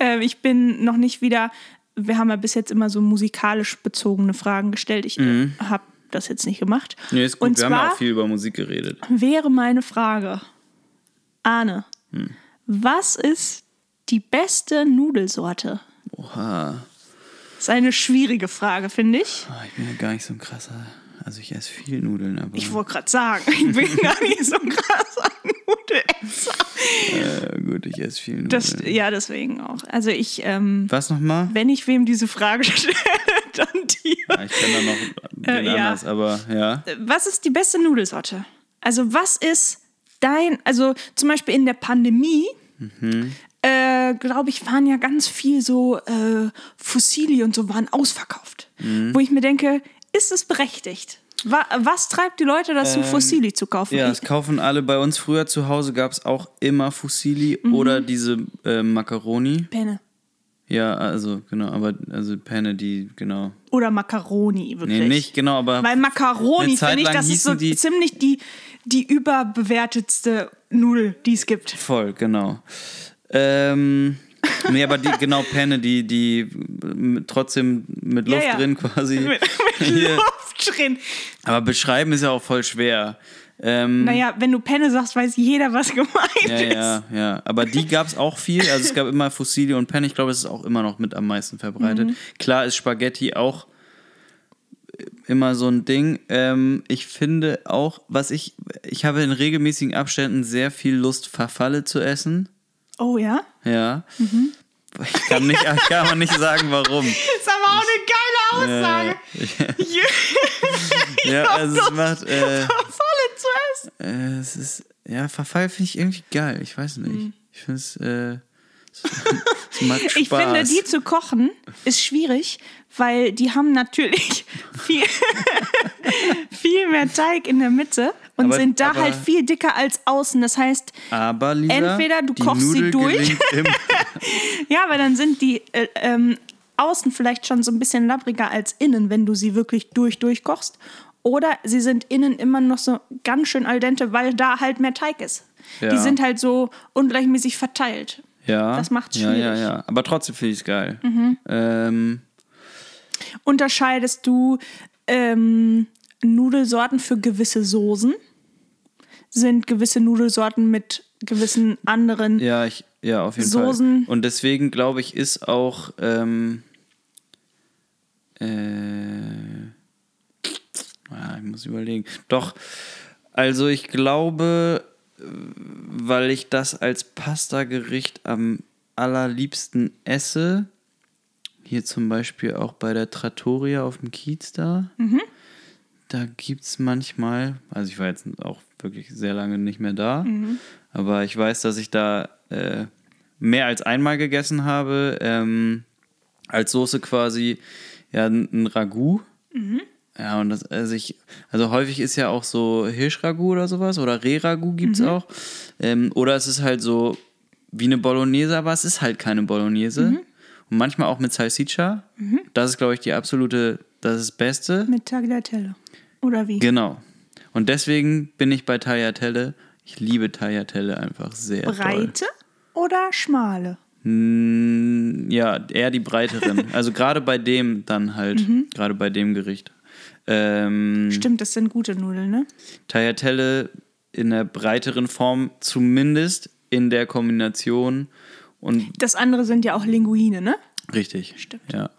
Ähm, ich bin noch nicht wieder, wir haben ja bis jetzt immer so musikalisch bezogene Fragen gestellt. Ich äh, habe das jetzt nicht gemacht. nee, ist gut. Und Wir haben auch viel über Musik geredet. wäre meine Frage, Arne, Hm. was ist die beste Nudelsorte? Oha. Das ist eine schwierige Frage, finde ich. Ah, Ich bin ja gar nicht so ein krasser. Also ich esse viel Nudeln, aber. Ich wollte gerade sagen, ich bin [laughs] gar nicht so ein krasser Nudelesser. äh, gut, ich esse viel Nudeln. Das, ja, deswegen auch. Also ich, ähm, Was nochmal? wenn ich wem diese Frage [laughs] stelle, dann dir. Ich kenne da noch den Äh, ja. anders, aber ja. Was ist die beste Nudelsorte? Also was ist dein, also zum Beispiel in der Pandemie, glaube ich, waren ja ganz viel so äh, Fossili und so waren ausverkauft. Wo ich mir denke, ist es berechtigt? Wa was treibt die Leute dazu, Fossili zu kaufen? Ja, es kaufen alle. Bei uns früher zu Hause gab es auch immer Fusilli Mhm. oder diese äh, Macaroni. Penne. Ja, also genau, aber also Penne, die, genau. Oder Macaroni, wirklich. Nee, nicht genau, aber. Weil Macaroni, finde ich, das ist so die- ziemlich die, die überbewertetste Nudel, die es gibt. Voll, genau. Ähm, nee, aber die, genau, Penne, die, die trotzdem mit Ja, Luft ja. drin quasi. [laughs] Mit, mit. Luft drin. Aber beschreiben ist ja auch voll schwer. Ähm, Naja, wenn du Penne sagst, weiß jeder, was gemeint ja, ist. ja, ja. Aber die gab es auch viel. Also es gab immer Fossili und Penne. Ich glaube, das ist auch immer noch mit am meisten verbreitet. Mhm. Klar ist Spaghetti auch immer so ein Ding. Ähm, ich finde auch, was ich, ich habe in regelmäßigen Abständen sehr viel Lust, Verfalle zu essen. Oh ja? Ja. Ich kann nicht, ich kann aber nicht sagen, warum. ist aber auch eine geile Aussage. [laughs] Ja, also es macht, äh, äh, es ist, ja, Verfall finde ich irgendwie geil. Ich weiß nicht. Ich finde es, äh, [laughs] Ich finde, die zu kochen ist schwierig, weil die haben natürlich [laughs] viel, viel mehr Teig in der Mitte und Aber- sind da aber- halt viel dicker als außen. Das heißt, Aber Lisa, Entweder du kochst sie Nudel durch. gelingt [laughs] Im, ja, weil dann sind die äh, ähm, außen vielleicht schon so ein bisschen labbriger als innen, wenn du sie wirklich durch durchkochst. Oder sie sind innen immer noch so ganz schön al dente, weil da halt mehr Teig ist. Ja. Die sind halt so ungleichmäßig verteilt. Ja, Das macht's ja, ja, schwierig. Mhm. ja. Aber trotzdem finde ich es geil. Ähm, Unterscheidest du ähm, Nudelsorten für gewisse Soßen? Sind gewisse Nudelsorten mit gewissen anderen. ja, ich, ja, auf jeden Soßen. Fall. Und deswegen glaube ich, ist auch ähm, äh, ja, ich muss überlegen. Doch, Also ich glaube, weil ich das als Pasta-Gericht am allerliebsten esse, hier zum Beispiel auch bei der Trattoria auf dem Kiez da, da gibt es manchmal, also ich war jetzt auch wirklich sehr lange nicht mehr da, aber ich weiß, dass ich da äh, mehr als einmal gegessen habe, ähm, als Soße quasi ja ein ein Ragout. Ja, und das, also ich, also häufig ist ja auch so Hirschragout oder sowas oder Rehragout gibt es auch. Ähm, oder es ist halt so wie eine Bolognese, aber es ist halt keine Bolognese. Und manchmal auch mit Salsiccia. Das ist, glaube ich, die absolute, das ist das Beste. Mit Tagliatelle. Oder wie? Genau. Und deswegen bin ich bei Tagliatelle. Ich liebe Tagliatelle einfach sehr doll. Breite oder schmale? Mm, Ja, eher die breiteren. [laughs] also gerade bei dem dann halt, Mhm. gerade bei dem Gericht. Ähm, Stimmt, das sind gute Nudeln, ne? Tagliatelle in der breiteren Form, zumindest in der Kombination. Und Das andere sind ja auch Linguine, ne? richtig. Stimmt. Ja.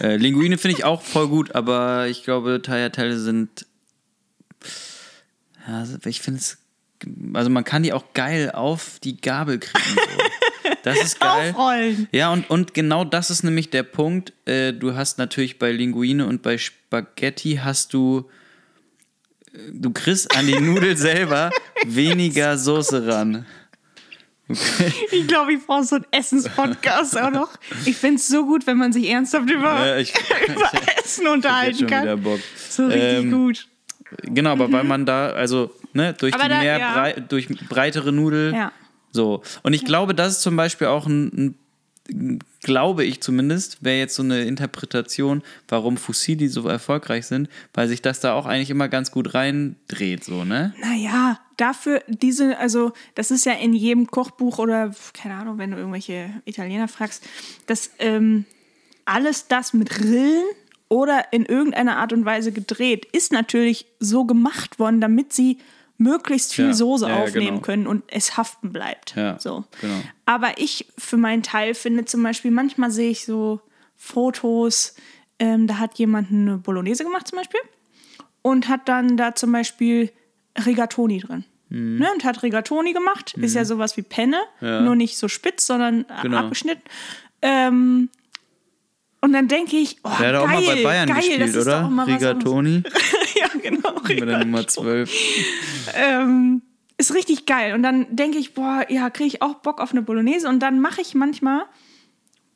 Äh, Linguine finde ich auch voll gut, aber ich glaube, Tagliatelle sind. Ja, ich finde es. Also man kann die auch geil auf die Gabel kriegen. So. [laughs] Das ist [laughs] geil. Aufrollen. Ja, und, und genau das ist nämlich der Punkt. Äh, du hast natürlich bei Linguine und bei Spaghetti hast du, äh, du kriegst an die Nudel [laughs] selber weniger Soße ran. Ich glaube, ich brauche so einen Essenspodcast auch noch. Ich finde es so gut, wenn man sich ernsthaft über, Ja, ich- [laughs] über Essen Jetzt unterhalten kann. Bock. So richtig Ähm, gut. Genau, aber weil man da, also, ne, durch Aber die da- mehr ja. brei durch breitere Nudel. Ja. So. Und ich glaube, das ist zum Beispiel auch ein, ein glaube ich zumindest, wäre jetzt so eine Interpretation, warum Fusilli so erfolgreich sind, weil sich das da auch eigentlich immer ganz gut reindreht, so, ne? Naja, dafür diese, also das ist ja in jedem Kochbuch oder keine Ahnung, wenn du irgendwelche Italiener fragst, dass ähm, alles das mit Rillen oder in irgendeiner Art und Weise gedreht, ist natürlich so gemacht worden, damit sie möglichst viel Ja, Soße ja, aufnehmen genau. können und es haften bleibt. Ja, so. genau. Aber ich für meinen Teil finde zum Beispiel, manchmal sehe ich so Fotos, ähm, da hat jemand eine Bolognese gemacht zum Beispiel und hat dann da zum Beispiel Rigatoni drin. Mhm. Ne, und hat Rigatoni gemacht. Ist ja sowas wie Penne, nur nicht so spitz, sondern Genau. abgeschnitten. Ähm, und dann denke ich, oh, Der hat auch geil, mal bei Bayern geil, gespielt, das ist oder? Auch. Rigatoni [laughs] ja, genau. mit der Nummer 12. ähm, ist richtig geil. Und dann denke ich, boah, ja, kriege ich auch Bock auf eine Bolognese. Und dann mache ich manchmal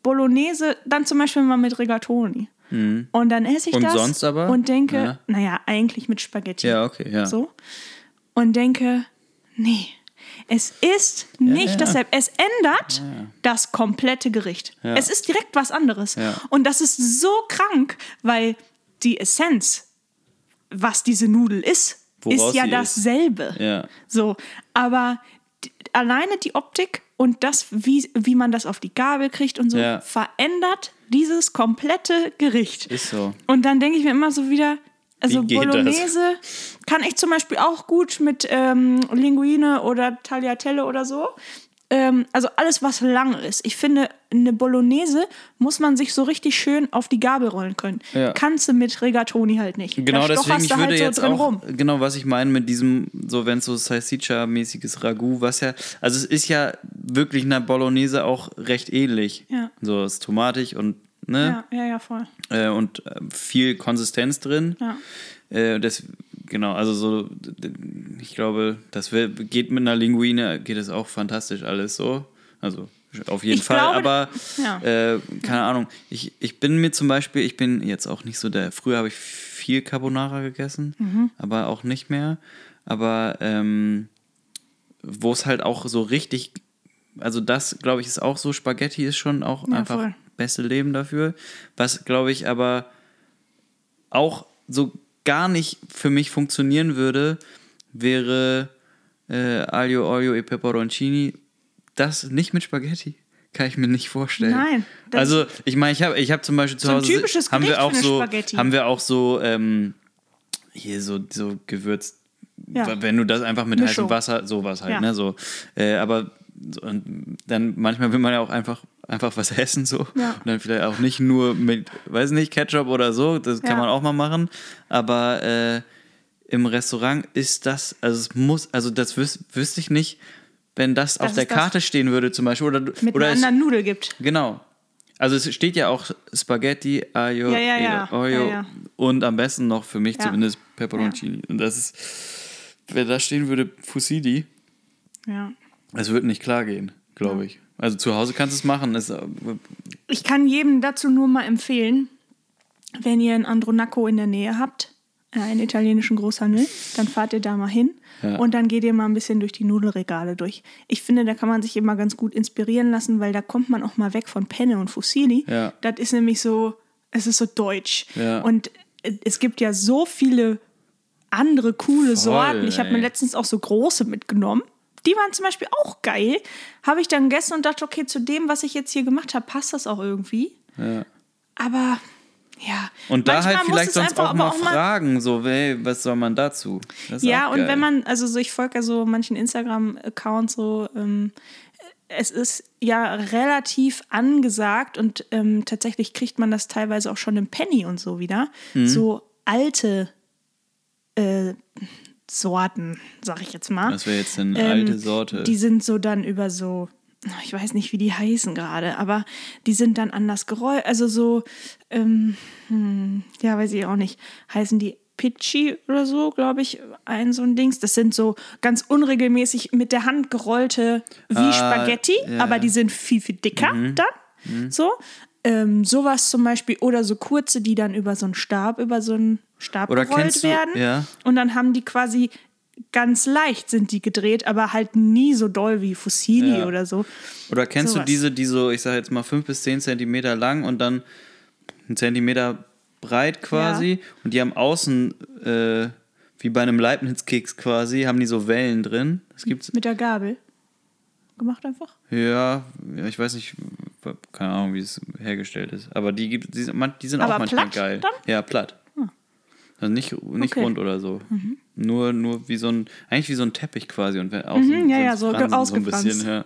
Bolognese, dann zum Beispiel mal mit Rigatoni. Und dann esse ich Mhm. Und das sonst aber? und denke, Ja. naja, eigentlich mit Spaghetti. Ja, okay, ja. So. Und denke, nee, es ist nicht ja. dasselbe. Es ändert das komplette Gericht. Ja. Es ist direkt was anderes. Ja. Und das ist so krank, weil die Essenz, was diese Nudel ist, Woraus ist ja ist. dasselbe. Ja. So, aber alleine die Optik und das, wie, wie man das auf die Gabel kriegt und so, Ja. verändert dieses komplette Gericht. Ist so. Und dann denke ich mir immer so wieder, also geht das? Bolognese kann ich zum Beispiel auch gut mit ähm, Linguine oder Tagliatelle oder so. Ähm, also alles, was lang ist. Ich finde, eine Bolognese muss man sich so richtig schön auf die Gabel rollen können. Ja. Kannst du mit Rigatoni halt nicht. Genau, da deswegen, ich du würde halt so jetzt drin auch, rum. genau, was ich meine mit diesem, so wenn es so Salsiccia-mäßiges Ragout, was ja, also es ist ja wirklich einer Bolognese auch recht ähnlich. Ja. So, es ist tomatig und, ne, Ja, ja, ja, voll. äh, und äh, viel Konsistenz drin. Ja. Äh, das, genau, also so, ich glaube, das geht mit einer Linguine, geht es auch fantastisch alles so. Also auf jeden Ich Fall, glaube, aber ja. äh, keine Ahnung. Ich, ich bin mir zum Beispiel, ich bin jetzt auch nicht so der, früher habe ich viel Carbonara gegessen, Mhm. aber auch nicht mehr. Aber ähm, wo es halt auch so richtig, also das glaube ich ist auch so, Spaghetti ist schon auch Ja, einfach voll. Beste Leben dafür. Was glaube ich aber auch so gar nicht für mich funktionieren würde, wäre äh, Aglio, Olio e Peperoncini. Das nicht mit Spaghetti. Kann ich mir nicht vorstellen. Nein, Also, ich meine, ich habe ich hab zum Beispiel zu So ein Hause. typisches haben wir Gericht auch so, Spaghetti. Haben wir auch so, ähm, hier so, so gewürzt. Ja. Wenn du das einfach mit Mischung. heißem Wasser, sowas halt, Ja. ne? So. Äh, aber und dann manchmal will man ja auch einfach, einfach was essen, so. Ja. Und dann vielleicht auch nicht nur mit, weiß nicht, Ketchup oder so, das kann Ja. man auch mal machen. Aber äh, im Restaurant ist das, also es muss, also das wüs wüsste ich nicht, wenn das, auf ist der das. Karte stehen würde zum Beispiel. Oder, Mit oder einer es, anderen Nudel gibt. Genau. Also es steht ja auch Spaghetti, Aglio, Ja, ja. und am besten noch für mich zumindest Peperoncini. Und das ist, wenn da stehen würde Fusilli, Ja. es würde nicht klar gehen, glaube ich. Also zu Hause kannst du es machen. Ist, äh, Ich kann jedem dazu nur mal empfehlen, wenn ihr ein Andronaco in der Nähe habt, äh, einen italienischen Großhandel, dann fahrt ihr da mal hin Ja. und dann geht ihr mal ein bisschen durch die Nudelregale durch. Ich finde, da kann man sich immer ganz gut inspirieren lassen, weil da kommt man auch mal weg von Penne und Fusilli. Ja. Das ist nämlich so, es ist so deutsch. Ja. Und äh, es gibt ja so viele andere coole Sorten. Ich habe mir letztens auch so große mitgenommen. Die waren zum Beispiel auch geil. Habe ich dann gegessen und dachte, okay, zu dem, was ich jetzt hier gemacht habe, passt das auch irgendwie. ja. Aber ja. Und da manchmal halt vielleicht sonst einfach auch mal auch fragen, so, hey, was soll man dazu? Ja, und wenn man, also so, ich folge ja so manchen Instagram-Accounts so, ähm, es ist ja relativ angesagt und ähm, tatsächlich kriegt man das teilweise auch schon im Penny und so wieder. Mhm. So alte äh, Sorten, sag ich jetzt mal. Was wäre jetzt eine Ähm, alte Sorte? Die sind so dann über so, ich weiß nicht, wie die heißen gerade, aber die sind dann anders gerollt. Also so, ähm, hm, ja, weiß ich auch nicht. Heißen die Pitchy oder so, glaube ich, ein so ein Dings. Das sind so ganz unregelmäßig mit der Hand gerollte wie Ah, Spaghetti, ja. Mhm. aber die sind viel, viel dicker dann. So. Ähm, sowas zum Beispiel oder so kurze, die dann über so einen Stab, über so einen Stab Oder gerollt kennst du- werden. ja. Und dann haben die quasi ganz leicht sind die gedreht, aber halt nie so doll wie Fusilli Ja. oder so. Oder kennst sowas. du diese, die so, ich sage jetzt mal, fünf bis zehn Zentimeter lang und dann einen Zentimeter breit quasi und die haben außen, äh, wie bei einem Leibniz-Keks quasi, haben die so Wellen drin. Das gibt's, Mit der Gabel. Gemacht einfach? Ja, ja, ich weiß nicht, keine Ahnung, wie es hergestellt ist, aber die, gibt, die, die sind Aber auch manchmal platt geil. dann? Ja, platt. Also nicht, nicht Okay. Mhm. rund oder so. Nur, nur wie so ein, eigentlich wie so ein Teppich quasi und außen Mhm, ja, ja, so so ein bisschen, ja. Ja.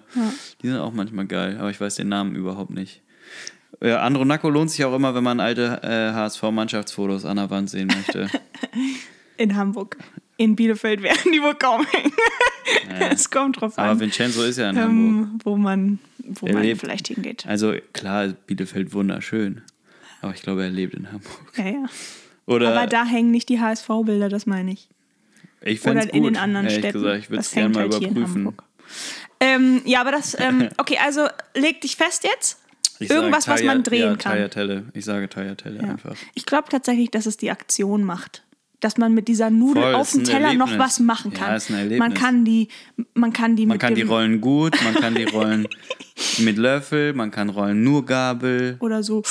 Die sind auch manchmal geil, aber ich weiß den Namen überhaupt nicht. Ja, Andronaco lohnt sich auch immer, wenn man alte äh, HSV-Mannschaftsfotos an der Wand sehen möchte. [laughs] In Hamburg. In Bielefeld werden die wohl kaum hängen. [laughs] Es kommt drauf Aber an, Vincenzo ist ja in Hamburg. ähm, wo man, wo Er man lebt- vielleicht hingeht. Also klar, Bielefeld wunderschön. Aber ich glaube, er lebt in Hamburg. Ja, ja. Oder Aber da hängen nicht die HSV-Bilder, das meine ich. ich fänd's Oder in gut, den anderen Städten. Gesagt. Ich würde es Das gerne mal halt überprüfen. Hamburg. Ähm, ja, aber das, ähm, [laughs] okay, also leg dich fest jetzt. Ich Irgendwas, sage was man drehen ja, kann. Tagliatelle. Ich sage Tagliatelle Ja. einfach. Ich glaube tatsächlich, dass es die Aktion macht. Dass man mit dieser Nudel Voll, auf dem Teller noch Erlebnis. was machen Ja, kann. Erlebnis. man kann die, man kann die Man kann die Rollen gut, man kann die Rollen [laughs] mit Löffel, man kann rollen nur Gabel. oder so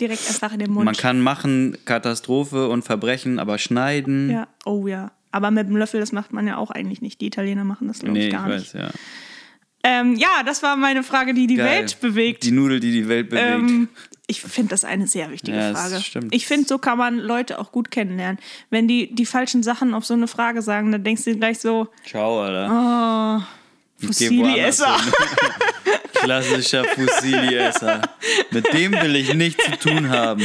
direkt einfach in den Mund. Man kann machen Katastrophe und Verbrechen, aber schneiden. ja, oh ja. Aber mit dem Löffel, das macht man ja auch eigentlich nicht. Die Italiener machen das, glaube nee, ich, ich gar nicht. weiß, ja. Ähm, ja, das war meine Frage, die die Geil. Welt bewegt. Die Nudel, die die Welt bewegt. Ähm, ich finde das eine sehr wichtige Ja, das Frage. stimmt. Ich finde, so kann man Leute auch gut kennenlernen. Wenn die die falschen Sachen auf so eine Frage sagen, dann denkst du gleich so, Ciao, Alter. oh, hin. [laughs] Klassischer Fusilli-Esser. Mit dem will ich nichts zu tun haben.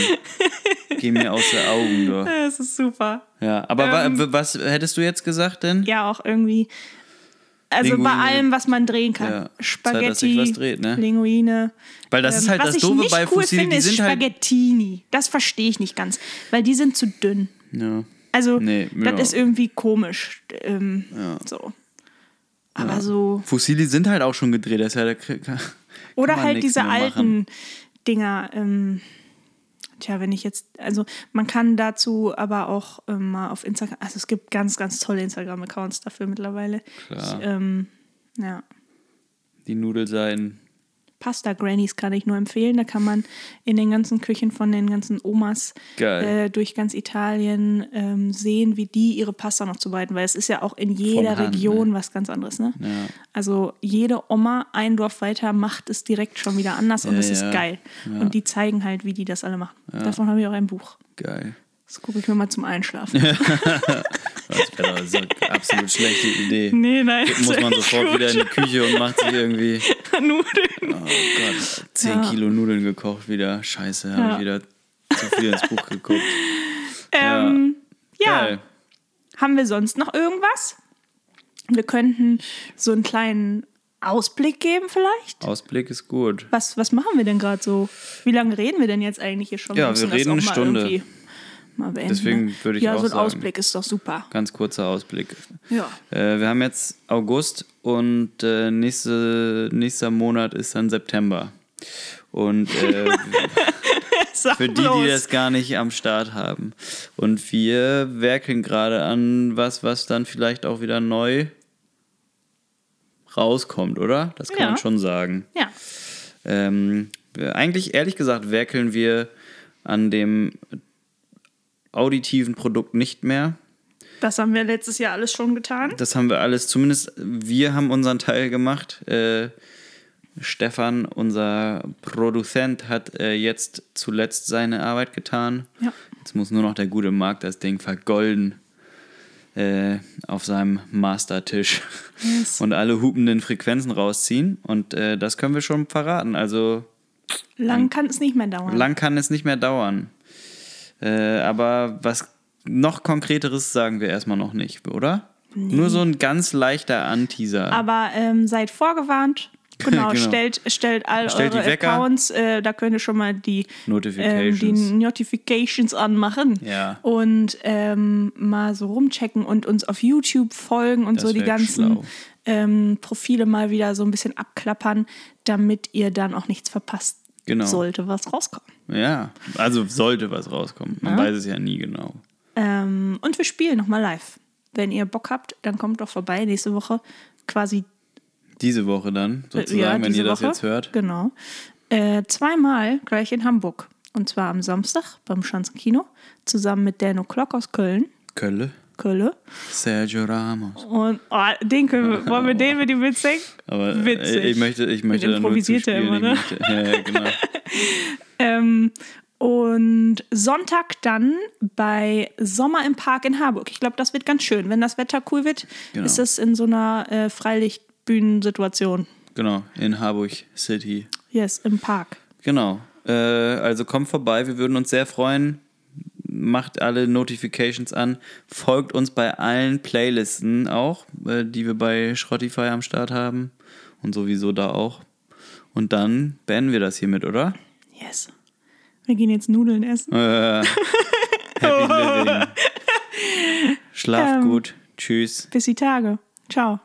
Geh mir aus den Augen, du. [laughs] Das ist super. Ja, aber Ähm, was hättest du jetzt gesagt denn? Ja, auch irgendwie. Also bei Linguine. allem, was man drehen kann. Ja, Zeit, Spaghetti, was dreht, ne? Linguine. Weil das ist Ähm, halt was das ich Doofe bei cool Fusilli, finde, die ist sind halt. Spaghettini. Das verstehe ich nicht ganz, weil die sind zu dünn. Ja. Also Nee, das ja. ist irgendwie komisch. Ähm, So. Aber so. Fusilli sind halt auch schon gedreht. Das ist ja, [laughs] kann Oder halt diese alten. Dinger. Ähm, tja, wenn ich jetzt, also man kann dazu aber auch ähm, mal auf Instagram, also es gibt ganz, ganz tolle Instagram-Accounts dafür mittlerweile. Klar. Ich, ähm, ja. Die Nudel sein. Pasta Grannies kann ich nur empfehlen. Da kann man in den ganzen Küchen von den ganzen Omas äh, durch ganz Italien ähm, sehen, wie die ihre Pasta noch zubereiten, weil es ist ja auch in jeder Hand, Region was ganz anderes. Ne? Ja. Also jede Oma ein Dorf weiter macht es direkt schon wieder anders und Ja, es ist ja. geil. Und die zeigen halt, wie die das alle machen. Davon habe ich auch ein Buch. Geil. Das gucke ich mir mal zum Einschlafen. [laughs] Das wäre so eine absolut schlechte Idee. Nee, nein. Muss man sofort wieder in die Küche und macht sich irgendwie, [laughs] Nudeln. oh Gott, 10 Ja. Kilo Nudeln gekocht wieder. Scheiße, habe Ja. ich wieder zu viel ins Buch geguckt. [laughs] Ähm, ja. Geil. haben wir sonst noch irgendwas? Wir könnten so einen kleinen Ausblick geben vielleicht. Ausblick ist gut. Was, was machen wir denn gerade so? Wie lange reden wir denn jetzt eigentlich hier schon? Ja, wir das reden eine Stunde. Mal beenden, Deswegen würde ich ja, auch so ein. Ausblick ist doch super. Ganz kurzer Ausblick. Ja. Äh, wir haben jetzt August und äh, nächste, nächster Monat ist dann September. Und äh, [laughs] für die, die das gar nicht am Start haben. Und wir werkeln gerade an was, was dann vielleicht auch wieder neu rauskommt, oder? Das kann Ja. man schon sagen. Ja. Ähm, eigentlich, ehrlich gesagt, werkeln wir an dem auditiven Produkt nicht mehr. Das haben wir letztes Jahr alles schon getan. Das haben wir alles, zumindest wir haben unseren Teil gemacht. Äh, Stefan, unser Produzent, hat äh, jetzt zuletzt seine Arbeit getan. Ja. Jetzt muss nur noch der gute Marc das Ding vergolden äh, auf seinem Mastertisch Yes. [laughs] und alle hupenden Frequenzen rausziehen. Und äh, das können wir schon verraten. Also Lang kann es nicht mehr dauern. lang kann es nicht mehr dauern. Äh, aber was noch konkreteres sagen wir erstmal noch nicht, oder? Nur so ein ganz leichter Anteaser. Aber ähm, seid vorgewarnt. [laughs] Genau, Genau. Stellt, stellt all Stellt eure. Accounts, äh, da könnt ihr schon mal die ähm, Notifications. die Notifications anmachen Ja. und ähm, mal so rumchecken und uns auf YouTube folgen und Das so die ganzen ähm, Profile mal wieder so ein bisschen abklappern, damit ihr dann auch nichts verpasst Genau. sollte, was rauskommt. ja, also sollte was rauskommen. Man weiß es ja nie genau. Ähm, und wir spielen nochmal live. Wenn ihr Bock habt, dann kommt doch vorbei nächste Woche quasi Diese Woche dann, sozusagen, Äh, ja, wenn ihr das Woche. jetzt hört. Genau. Äh, zweimal gleich in Hamburg. Und zwar am Samstag beim Schanzenkino zusammen mit Dan O'Clock aus Köln. Kölle. Kölle. Sergio Ramos. Und oh, den können wir, wollen wir den mit ihm mitsingen? [laughs] Aber Witzig. äh, ich möchte, ich möchte dann nur improvisiert er zuspielen. immer, ne? Ja, ja, genau. [laughs] Ähm, und Sonntag dann bei Sommer im Park in Harburg. Ich glaube, das wird ganz schön. Wenn das Wetter cool wird, Genau. ist das in so einer äh, Freilichtbühnensituation. genau, in Harburg City. Yes, im Park. Genau. Äh, also kommt vorbei, wir würden uns sehr freuen. Macht alle Notifications an. Folgt uns bei allen Playlisten auch, äh, die wir bei Schrottify am Start haben. Und sowieso da auch. Und dann beenden wir das hiermit, oder? Yes. Wir gehen jetzt Nudeln essen. Äh, [laughs] happy living. Schlaf Ähm. gut. Tschüss. Bis die Tage. Ciao.